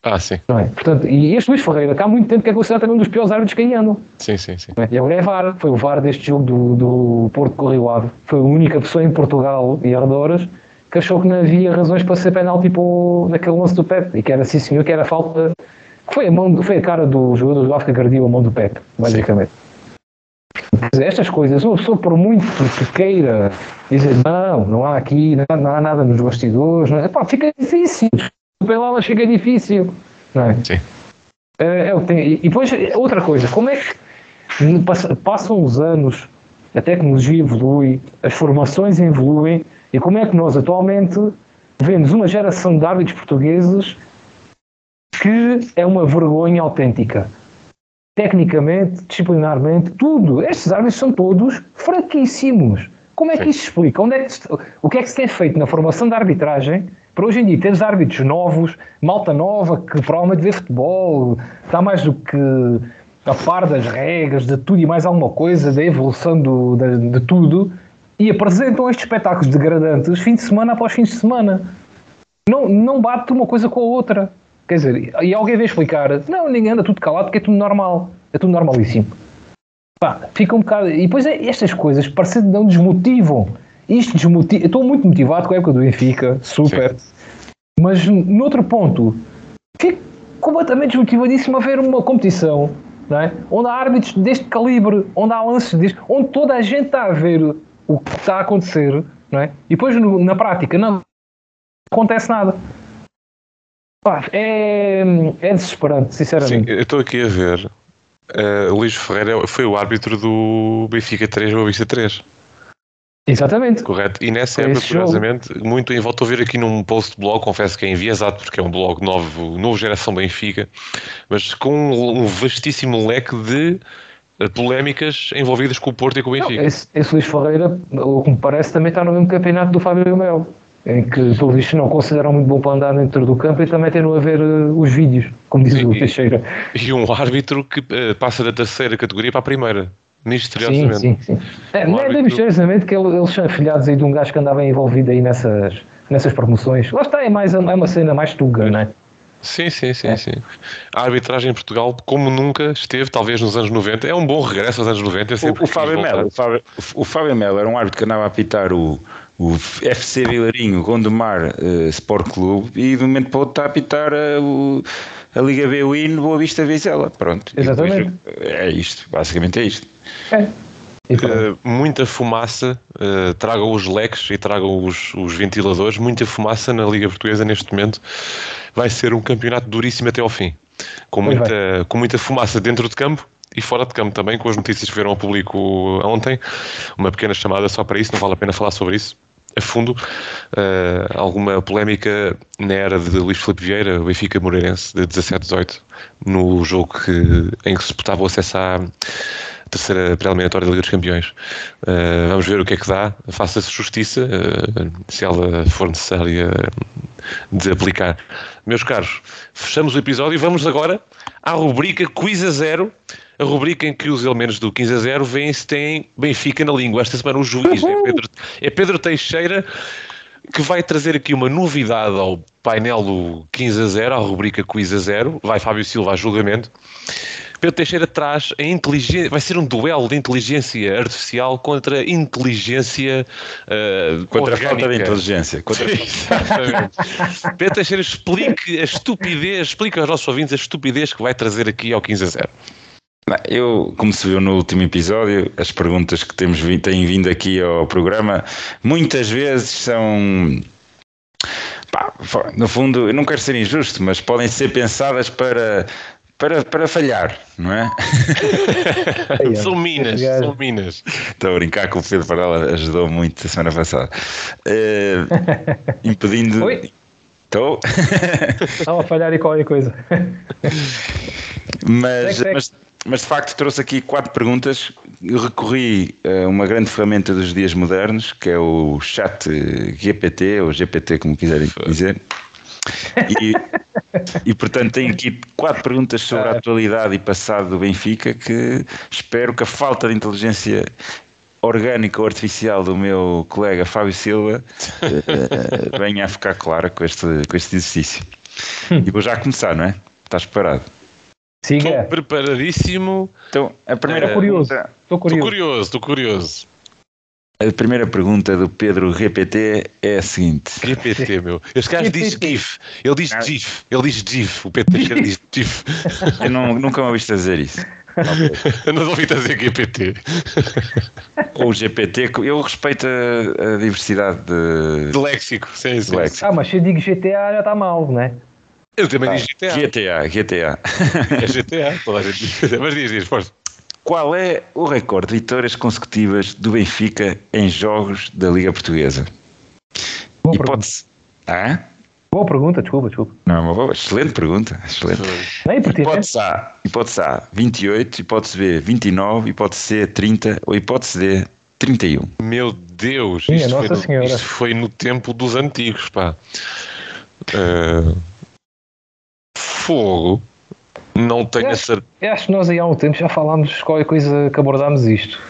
Ah, sim. Não é? Portanto, e este Luís Ferreira, que há muito tempo que é considerado também um dos piores árbitros que aí andam. Sim, sim, sim. É? E agora é VAR, foi o VAR deste jogo do, do Porto Correio Ave. Foi a única pessoa em Portugal e arredores que achou que não havia razões para ser penalti tipo, naquele lance do Pepe. E que era, sim senhor, que era falta. Foi a, mão, foi a cara do jogador do África que agrediu a mão do Pepe, basicamente. Sim. Estas coisas, uma pessoa por muito que queira dizer não, não há aqui, não há, não há nada nos bastidores, não, é? epá, fica difícil. Pela lá fica difícil. Não é? Sim. É, é, e depois, outra coisa, como é que passam os anos, a tecnologia evolui, as formações evoluem, e como é que nós atualmente vemos uma geração de árbitros portugueses que é uma vergonha autêntica tecnicamente, disciplinarmente, tudo. Estes árbitros são todos fraquíssimos. Como é que isso explica? Onde é que, o que é que se tem feito na formação da arbitragem para hoje em dia teres árbitros novos, malta nova, que provavelmente vê futebol, está mais do que a par das regras, de tudo e mais alguma coisa, da evolução do, de, de tudo, e apresentam estes espetáculos degradantes fim de semana após fim de semana. Não, não bate uma coisa com a outra. Quer dizer, e alguém vem explicar, não, ninguém anda tudo calado porque é tudo normal, é tudo normalíssimo. Pá, fica um bocado. E depois é, estas coisas parecendo não desmotivam. Isto desmotiva. Eu estou muito motivado com a época do Benfica, super. Sim. Mas noutro ponto, fico completamente desmotivadíssimo a ver uma competição não é? onde há árbitros deste calibre, onde há lances deste, onde toda a gente está a ver o que está a acontecer, não é? e depois no, na prática não acontece nada. Pá, é, é desesperante, sinceramente. Sim, eu estou aqui a ver. Uh, Luís Ferreira foi o árbitro do Benfica 3 ou Vista 3. Exatamente. Correto. E nessa época, curiosamente, muito em volta a ver aqui num post blog, confesso que é enviesado, porque é um blog novo, novo geração Benfica, mas com um vastíssimo leque de eh, polémicas envolvidas com o Porto e com o Benfica. Não, esse, esse Luís Ferreira, o que me parece, também está no mesmo campeonato do Fábio Melo em que, pelo visto, não consideram muito bom para andar dentro do campo e também tendo a ver uh, os vídeos, como diz e, o Teixeira. E um árbitro que uh, passa da terceira categoria para a primeira. Misteriosamente. Sim, sim, sim. É, um não é árbitro... misteriosamente que eles são afilhados aí de um gajo que andava envolvido aí nessas, nessas promoções. Lá está, é, mais, é uma cena mais tuga, não é? Sim, sim, sim, é. sim. A arbitragem em Portugal, como nunca esteve, talvez nos anos 90, é um bom regresso aos anos 90. O, o, Fábio Melo, o, Fábio, o Fábio Melo era um árbitro que andava a apitar o, o FC Vilarinho, Gondomar uh, Sport Clube, e de um momento para o outro está a apitar uh, o, a Liga B Win Boa Vista Vizela. Pronto. Exatamente. Depois, é isto, basicamente é isto. É. Uh, muita fumaça, uh, tragam os leques e tragam os, os, ventiladores, muita fumaça na Liga Portuguesa neste momento. Vai ser um campeonato duríssimo até ao fim, com muita, com muita fumaça dentro de campo e fora de campo também, com as notícias que vieram ao público ontem. Uma pequena chamada só para isso, não vale a pena falar sobre isso a fundo uh, alguma polémica na era de Luís Filipe Vieira, o Benfica Moreirense, de 17-18, no jogo que, em que se disputava o acesso à terceira pré-eliminatória da Liga dos Campeões. Uh, vamos ver o que é que dá, faça-se justiça, uh, se ela for necessária de aplicar. Meus caros, fechamos o episódio e vamos agora à rubrica Quiz a Zero, a rubrica em que os elementos do 15 a 0 veem se têm Benfica na língua. Esta semana o juiz é Pedro, é Pedro Teixeira que vai trazer aqui uma novidade ao painel do 15 a 0, à rubrica Quiz a 0. Vai Fábio Silva a julgamento. Pedro Teixeira traz a inteligência, vai ser um duelo de inteligência artificial contra inteligência uh, contra orgânica. a falta de inteligência. Contra... Exatamente. Pedro Teixeira explique a estupidez, explica aos nossos ouvintes a estupidez que vai trazer aqui ao 15 a 0. Eu, como se viu no último episódio, as perguntas que temos vindo, têm vindo aqui ao programa muitas vezes são. Pá, no fundo, eu não quero ser injusto, mas podem ser pensadas para, para, para falhar, não é? são minas, são minas. Estou a brincar que o Pedro Varela ajudou muito a semana passada. Uh, impedindo. Oi? Estou. Estava a falhar e qualquer coisa. mas, mas mas de facto trouxe aqui quatro perguntas. Eu recorri a uma grande ferramenta dos dias modernos, que é o chat GPT, ou GPT, como quiserem dizer. E, e portanto tenho aqui quatro perguntas sobre a atualidade e passado do Benfica que espero que a falta de inteligência orgânica ou artificial do meu colega Fábio Silva uh, venha a ficar clara com este, com este exercício. E vou já começar, não é? Estás preparado? Siga. Estou preparadíssimo. Então, a primeira é, curioso. Estou curioso. Estou curioso, estou curioso. A primeira pergunta do Pedro GPT é a seguinte: GPT, meu. Este gajo diz GIF. Ele diz GIF. Ele diz GIF. O Pedro diz GIF. Eu não, nunca me ouviste dizer isso. Eu não ouvi dizer GPT. Ou GPT, eu respeito a, a diversidade de, de léxico. Sim, sim. léxico. Ah, mas se eu digo GTA já está mal, não é? Eu também ah, digo GTA. GTA, GTA. É GTA, toda a gente diz. Mas diz, diz, força. Qual é o recorde de vitórias consecutivas do Benfica em jogos da Liga Portuguesa? Boa Hipótese. Ah? Boa pergunta, desculpa, desculpa. Não, uma boa, excelente pergunta. Excelente. Nem hipótese A, hipótese A, 28, hipótese B, 29, hipótese C, 30 ou hipótese D, 31. Meu Deus, Minha isto, Nossa foi no, isto foi no tempo dos antigos, pá. Uh, fogo. Não tenho a certeza. Acho que nós aí há um tempo já falámos qualquer coisa que abordámos isto.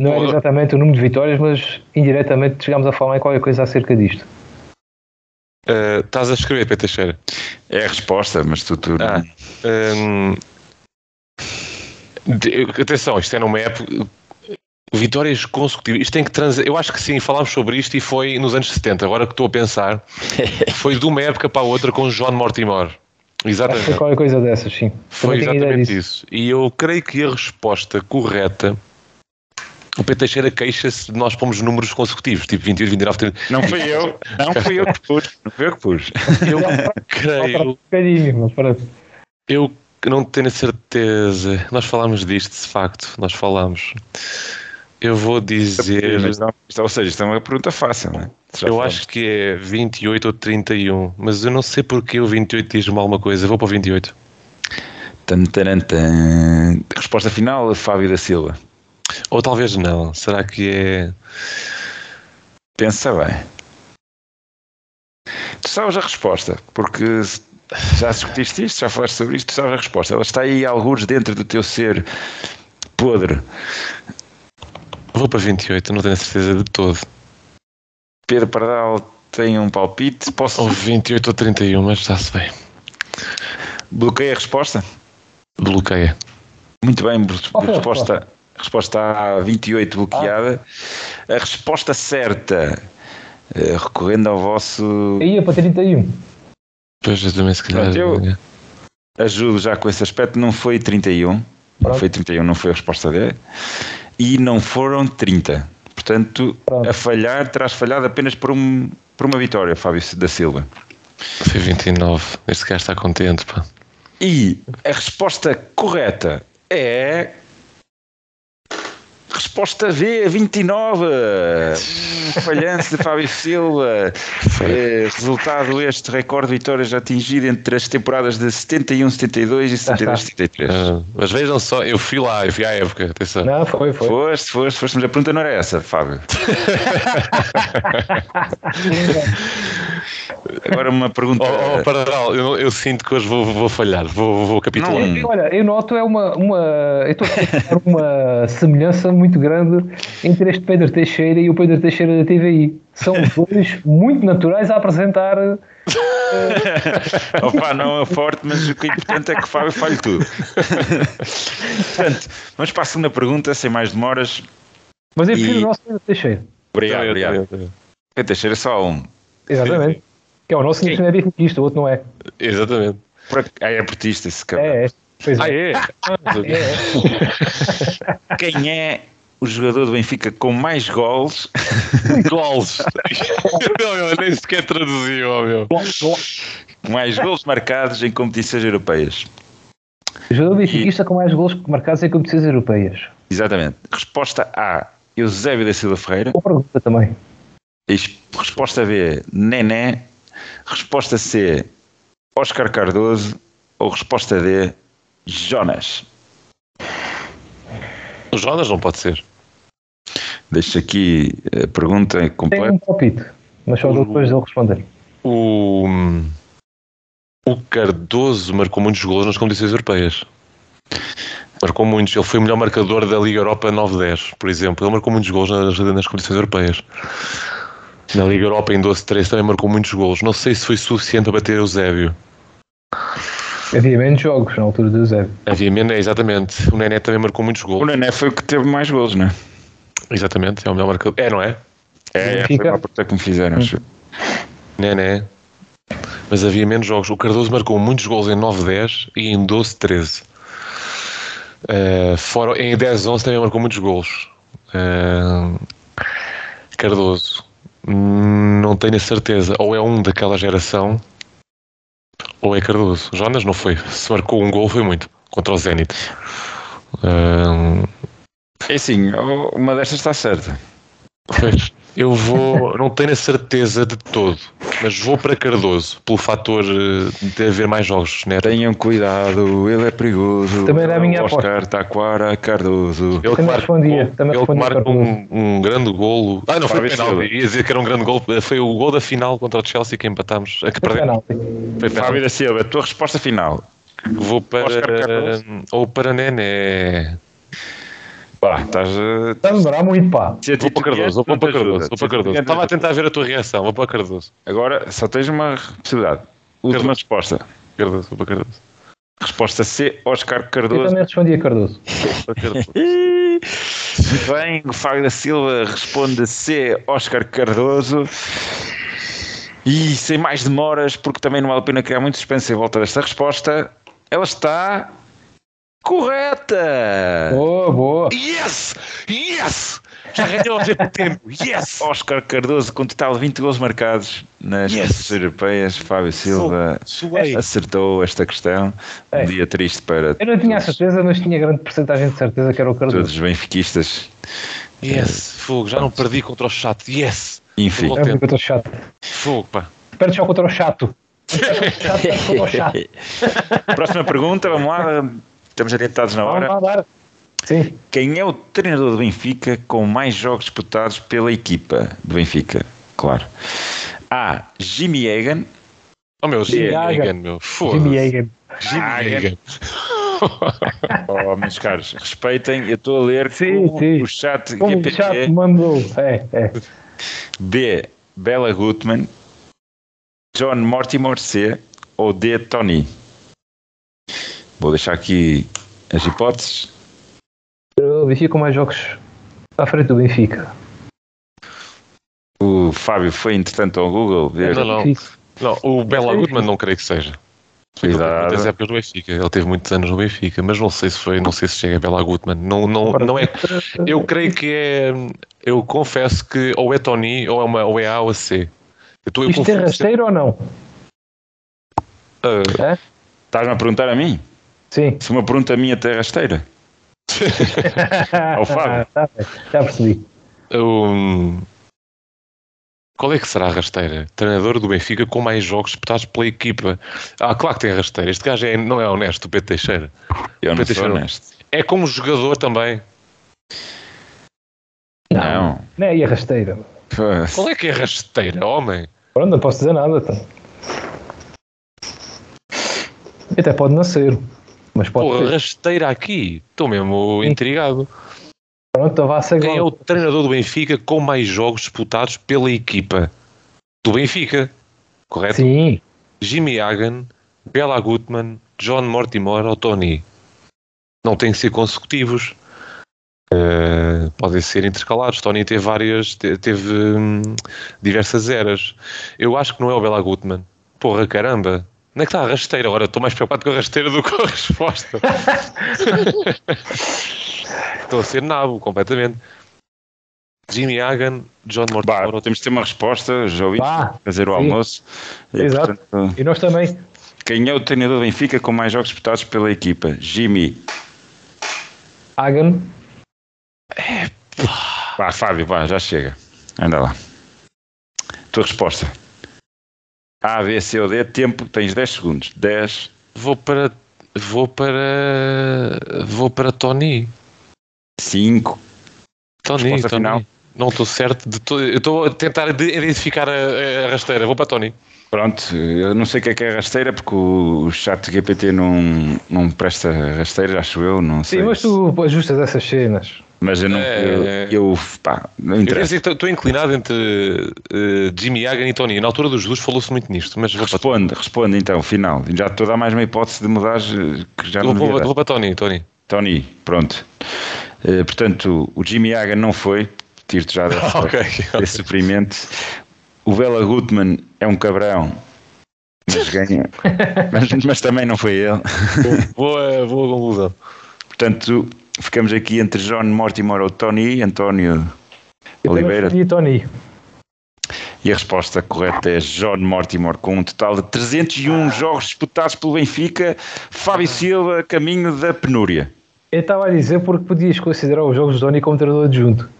Não era exatamente o número de vitórias, mas indiretamente chegámos a falar em qualquer coisa acerca disto. Uh, estás a escrever, Pedro Teixeira? É a resposta, mas tu. tu ah, um, de, atenção, isto é numa época. Vitórias consecutivas. Isto tem que trans... Eu acho que sim, falámos sobre isto e foi nos anos 70. Agora que estou a pensar, foi de uma época para a outra com John Mortimer. Exatamente. Foi qualquer coisa dessas, sim. Foi exatamente isso. E eu creio que a resposta correta. O Pedro Teixeira queixa-se de nós pomos números consecutivos, tipo 28, 29, 30. Não fui eu, não fui eu que pus. Não fui eu que pus. Eu creio. Eu não tenho certeza. Nós falámos disto, de facto. Nós falámos. Eu vou dizer. ou seja, isto é uma pergunta fácil, não é? Eu falamos. acho que é 28 ou 31, mas eu não sei porque o 28 diz-me alguma coisa. Vou para o 28. Tan, tan, tan. Resposta final, Fábio da Silva. Ou talvez não. Será que é. Pensa bem. Tu sabes a resposta, porque já discutiste isto, já falaste sobre isto, tu sabes a resposta. Ela está aí alguns dentro do teu ser podre. Vou para 28, não tenho certeza de todo. Pedro Pardal tem um palpite. Posso... Ou 28 ou 31, mas está-se bem. Bloqueia a resposta? Bloqueia. Muito bem, resposta, resposta A 28 bloqueada. A resposta certa, eh, recorrendo ao vosso. Ia para 31. Pois eu também se calhar. eu ajudo já com esse aspecto, não foi 31. Não foi 31, não foi a resposta D e não foram 30. Portanto, Pronto. a falhar, terás falhado apenas por, um, por uma vitória, Fábio da Silva. Foi 29. Este gajo está contente, pá. E a resposta correta é Resposta V, 29. Falhanço de Fábio Silva. É, resultado este recorde de vitórias atingido entre as temporadas de 71, 72 e 72, 73. Ah, mas vejam só, eu fui lá, eu fui à época. Atenção. Não, foi, foi. Foste, foste, foste, mas a pergunta não era essa, Fábio. Agora uma pergunta. Oh, oh Paradal, eu, eu, sinto que hoje vou, vou falhar, vou, vou capitular. Não, olha, eu noto é uma, uma, eu estou a uma semelhança muito grande entre este Pedro Teixeira e o Pedro Teixeira da TVI. São dois muito naturais a apresentar. Opa, não é forte, mas o que é importante é que o Fábio falhe tudo. Portanto, vamos para a segunda pergunta, sem mais demoras. Mas eu prefiro e... o nosso Pedro Teixeira. Obrigado, obrigado. Pedro Teixeira é só um. Exatamente. Que é o nosso Quem? é benfiquista, o outro não é. Exatamente. Ah, é portista esse cara. É, é. Pois ah, é? é. Quem é o jogador do Benfica com mais gols? gols. eu nem sequer traduzi, ó, meu. mais gols marcados em competições europeias. O jogador benfiquista e... com mais gols marcados em competições europeias. Exatamente. Resposta A, Eusébio da Silva Ferreira. Boa pergunta também. Resposta B, Nené. Resposta C, Oscar Cardoso. Ou resposta D, Jonas. O Jonas não pode ser. Deixa aqui a pergunta completa. Tem um palpite, mas só depois dele responder. O, o Cardoso marcou muitos gols nas competições europeias. Marcou muitos. Ele foi o melhor marcador da Liga Europa 9-10, por exemplo. Ele marcou muitos gols nas, nas competições europeias. Na Liga Europa em 12-13 também marcou muitos gols. Não sei se foi suficiente para bater o Eusébio. Havia menos jogos na altura do Eusébio. Havia menos, exatamente. O Nené também marcou muitos gols. O Nené foi o que teve mais gols, não é? Exatamente, é o melhor marcador. É, não é? É, foi uma pergunta que me fizeram. Hum. Nené. Mas havia menos jogos. O Cardoso marcou muitos gols em 9-10 e em 12-13. Uh, fora, em 10-11 também marcou muitos gols. Uh, Cardoso. Não tenho a certeza. Ou é um daquela geração, ou é Cardoso. Jonas não foi. Se marcou um gol, foi muito. Contra o Zenit. Um... É assim, uma destas está certa. Pois. Eu vou, não tenho a certeza de todo, mas vou para Cardoso, pelo fator eh, de haver mais jogos. Né? Tenham cuidado, ele é perigoso. Também era a minha Oscar aposta. Taquara Cardoso. Ele também respondia. Também ele que marca um, um, grande golo. Ah, não foi penalti. Ia dizer que era um grande golo. Foi o gol da final contra o Chelsea que empatámos. Que foi penalti. Foi Fábio da Silva, a tua resposta final. Vou para. Ou para Nené. Pá, estás a. Está a demorar muito, pá. Se Vou para Cardoso, vou para Cardoso, vou para Cardoso. Estava a tentar ver a tua reação, vou para Cardoso. Agora só tens uma possibilidade. Última resposta. Cardoso, vou para Cardoso. Resposta C, Oscar Eu Cardoso. também respondi a Cardoso. Muito bem, o Fábio da Silva responde C, Oscar Cardoso. E sem mais demoras, porque também não vale a pena criar muito suspense em volta desta resposta, ela está correta! Boa, boa. Yes! Yes! Já ganhou ao mesmo tempo. Yes! Oscar Cardoso com um total de 20 gols marcados nas Yes. competições europeias. Fábio Silva acertou esta questão. Um É. dia triste para Eu não tinha a todos, certeza, mas tinha grande porcentagem de certeza que era o todos Cardoso. os benfiquistas. Yes! Fogo, já não perdi contra o chato. Yes! Enfim. É eu estou chato. Fogo, pá. Perde só contra o chato. Chato, perde contra o chato. Próxima pergunta, vamos lá. Estamos adiantados na hora. Vamos. Sim. Quem é o treinador do Benfica com mais jogos disputados pela equipa do Benfica? Claro. A. Jimmy Egan. Oh meu, Jimmy Hagan. meu. Foda-se. Jimmy Hagan. Jimmy Hagan. Oh, meus caros, respeitem. Eu estou a ler Sim, sim. o chat Como o GPT. chato mandou. É, é. B. Bela Gutmann. John Mortimer. C. Ou D. Tony. Vou deixar aqui as hipóteses. O Benfica com mais jogos à frente do Benfica. O Fábio foi, entretanto, ao Google ver. Não, não. Não, o Bela Gutmann não creio que seja. Muitas épocas do Benfica. Ele teve muitos anos no Benfica, mas não sei se foi, não sei se chega a Bela Gutmann. Não, não, não é. Eu creio que é. Eu confesso que ou é Tony ou é, uma, ou é A ou é C. Eu estou eu Isto é rasteiro ou não? Ah, Estás-me a perguntar a mim? Sim. Se uma pergunta minha tem rasteira. Ao Fábio. Tá bem, Já percebi. Um, qual é que será a rasteira? Treinador do Benfica com mais jogos disputados pela equipa. Ah, claro que tem rasteira. Este gajo é, não é honesto, o Pedro Teixeira. Eu não Pedro Teixeira. honesto. É como jogador também. Não. Não é aí a rasteira. Qual é que é a rasteira, homem? Pronto, não posso dizer nada. Então. Até pode nascer. Mas pode Porra, ser. rasteira aqui. Estou mesmo Sim. intrigado. Pronto, então vá ser Quem é o treinador do Benfica com mais jogos disputados pela equipa? Do Benfica, correto? Sim. Jimmy Hagan, Bela Gutmann, John Mortimer ou Tony. Não têm que ser consecutivos. Eh, podem ser intercalados. Tony teve várias, te- teve hum, diversas eras. Eu acho que não é o Bela Gutmann. Porra, caramba. Onde é que está a rasteira? Agora estou mais preocupado com a rasteira do que com a resposta. estou a ser nabo completamente. Jimmy Hagan, John Mortimer Bah, temos de ter uma resposta, já ouvi fazer o Sim. almoço. E, Exato. portanto, E nós também. quem é o treinador do Benfica com mais jogos disputados pela equipa? Jimmy. Hagan. Vá, Fábio, vá, já chega. Anda lá. Tua resposta. A, B, C ou D, tempo, tens 10 segundos. 10. Vou para. Vou para. Vou para Tony. 5. Tony, Tony. final. Não estou certo de todo. Eu estou a tentar de- identificar a, a rasteira. Vou para Tony. Pronto, eu não sei o que é que é rasteira, porque o, chat GPT não, não presta rasteira, acho eu, não sei. Sim, mas tu ajustas essas cenas. Mas eu não. É, eu, é. eu, pá, não Eu interessa. que estou inclinado entre eh, Jimmy Hagan e Tony. Na altura dos dois falou-se muito nisto, mas. Responde, responde então, final. Já estou a dar mais uma hipótese de mudar eh, que já Vou, não vou, vou para Tony, Tony. Tony, pronto. Eh, portanto, o Jimmy Hagan não foi, tiro-te já dessa, Ok, desse suprimento. O Bela Gutmann é um cabrão, mas ganha. mas, mas também não foi ele. Boa, boa conclusão. Portanto, ficamos aqui entre John Mortimer ou Tony, António Eu Oliveira. escolhi Tony. E a resposta correta é John Mortimer, com um total de 301 jogos disputados pelo Benfica. Fábio Silva, caminho da penúria. Eu estava a dizer porque podias considerar os jogos de Tony como treinador adjunto.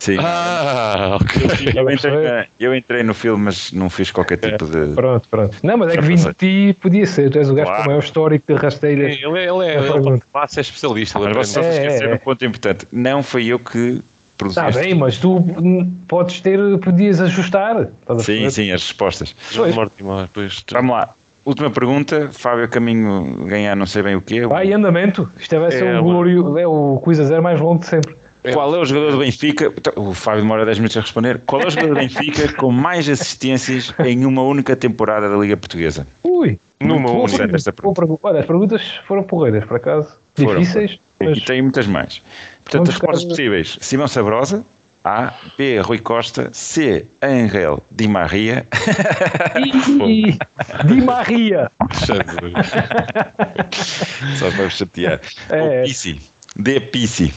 Sim. Ah, ok. Eu entrei, na- eu entrei no filme, mas não fiz qualquer tipo de. Pronto, pronto. Não, mas é que passei. de ti podia ser. Tu és o gajo Claro. com o maior histórico de rasteiras. Ele é, ele é, ele é, é especialista. Mas vocês É, esqueceram é, é. um ponto importante. Não foi eu que produzi. Está bem, mas tu podes ter, podias ajustar. Sim, sim, as respostas. Mortimer, pois, Vamos lá. Última pergunta. Fábio, caminho ganhar não sei bem o quê. Vai andamento. Isto vai ser É, o, glório, é o quiz a zero mais longo de sempre. Qual é o jogador do Benfica? Então, O Fábio demora 10 minutos a responder. Qual é o jogador do Benfica com mais assistências em uma única temporada da Liga Portuguesa? Ui! Numa única. pergunta, esta pergunta. Olha, as perguntas foram porreiras, por acaso. Foram. Difíceis, mas E tem muitas mais. Portanto, Vamos as respostas buscar- possíveis: Simão Sabrosa, A. B. Rui Costa, C. Angel Di Maria, Ih, Di Maria! Jesus. só para vos chatear, É. ou Pissi, D. Pissi,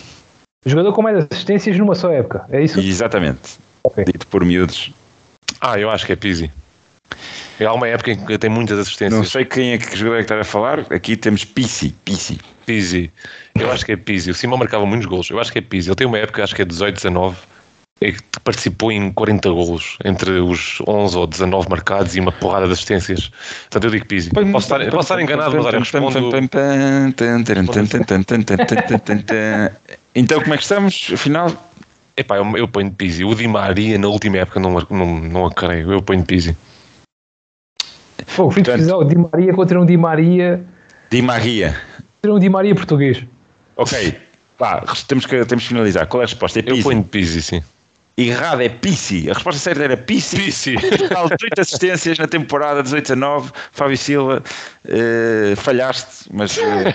Jogador com mais assistências numa só época, é isso? exatamente, Ok. dito por miúdos. Ah, eu acho que é Pizzi. Há uma época em que tem muitas assistências. Não sei quem é que jogador é que está a falar, aqui temos Pissi, Pissi. Pizzi. Eu acho que é Pizzi. O Simão marcava muitos golos. Eu acho que é Pizzi. Ele tem uma época, acho que é 18, 19, em que participou em 40 golos, entre os 11 ou 19 marcados e uma porrada de assistências. Portanto, eu digo Pizzi. Posso estar, posso estar enganado, mas olha, eu respondo... Então, como é que estamos? Afinal, Epá, eu, eu ponho Pizzi. O Di Maria, na última época, não, não, não a creio. Eu ponho Pizzi. Pô, fui Portanto- pesquisar o Di Maria contra um Di Maria, Di Maria. contra um Di Maria português. Ok, pá, temos que, temos que finalizar. Qual é a resposta? É Eu Pizzi. ponho Pizzi, sim. Errado, é Pissi. A resposta certa era Pissi. Pizzi. Total, 18 assistências na temporada 18-19. Fábio Silva, eh, falhaste, mas eh,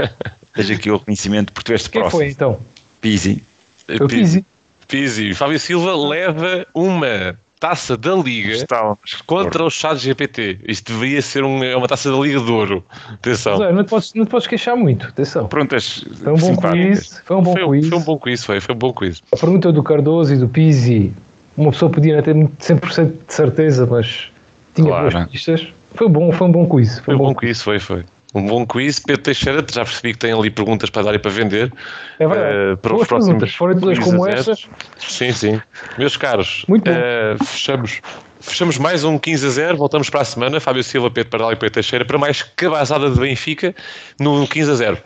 tens aqui o reconhecimento porque tu és Quem próximo. foi então? Pizzi. Foi o Pizzi. Pizzi. Fábio Silva leva uma taça da Liga Está contra o chat GPT. Isto deveria ser um- é uma taça da Liga de Ouro. Atenção. Mas, olha, não, te podes, não te podes queixar muito, atenção. Prontas, Foi um bom quiz, foi um bom Foi, quiz. foi um bom quiz, foi, foi um bom quiz. A pergunta do Cardoso e do Pizzi, uma pessoa podia não ter 100% de certeza, mas tinha Claro. boas pistas. Foi bom, foi um bom quiz. Foi um bom quiz, foi, foi. Um bom quiz. Pedro Teixeira, já percebi que tem ali perguntas para dar e para vender. É verdade. Eh, para Boas os próximos perguntas. Foram todas quiz como estas. Sim, sim. Meus caros, Muito bom. eh, fechamos, fechamos mais um 15 a 0. Voltamos para a semana. Fábio Silva, Pedro Pardal e Pedro Teixeira para mais cabazada de Benfica no 15 a 0.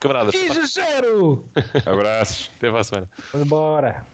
Camaradas, 15 a 0! Abraços. até para a semana. Vamos embora.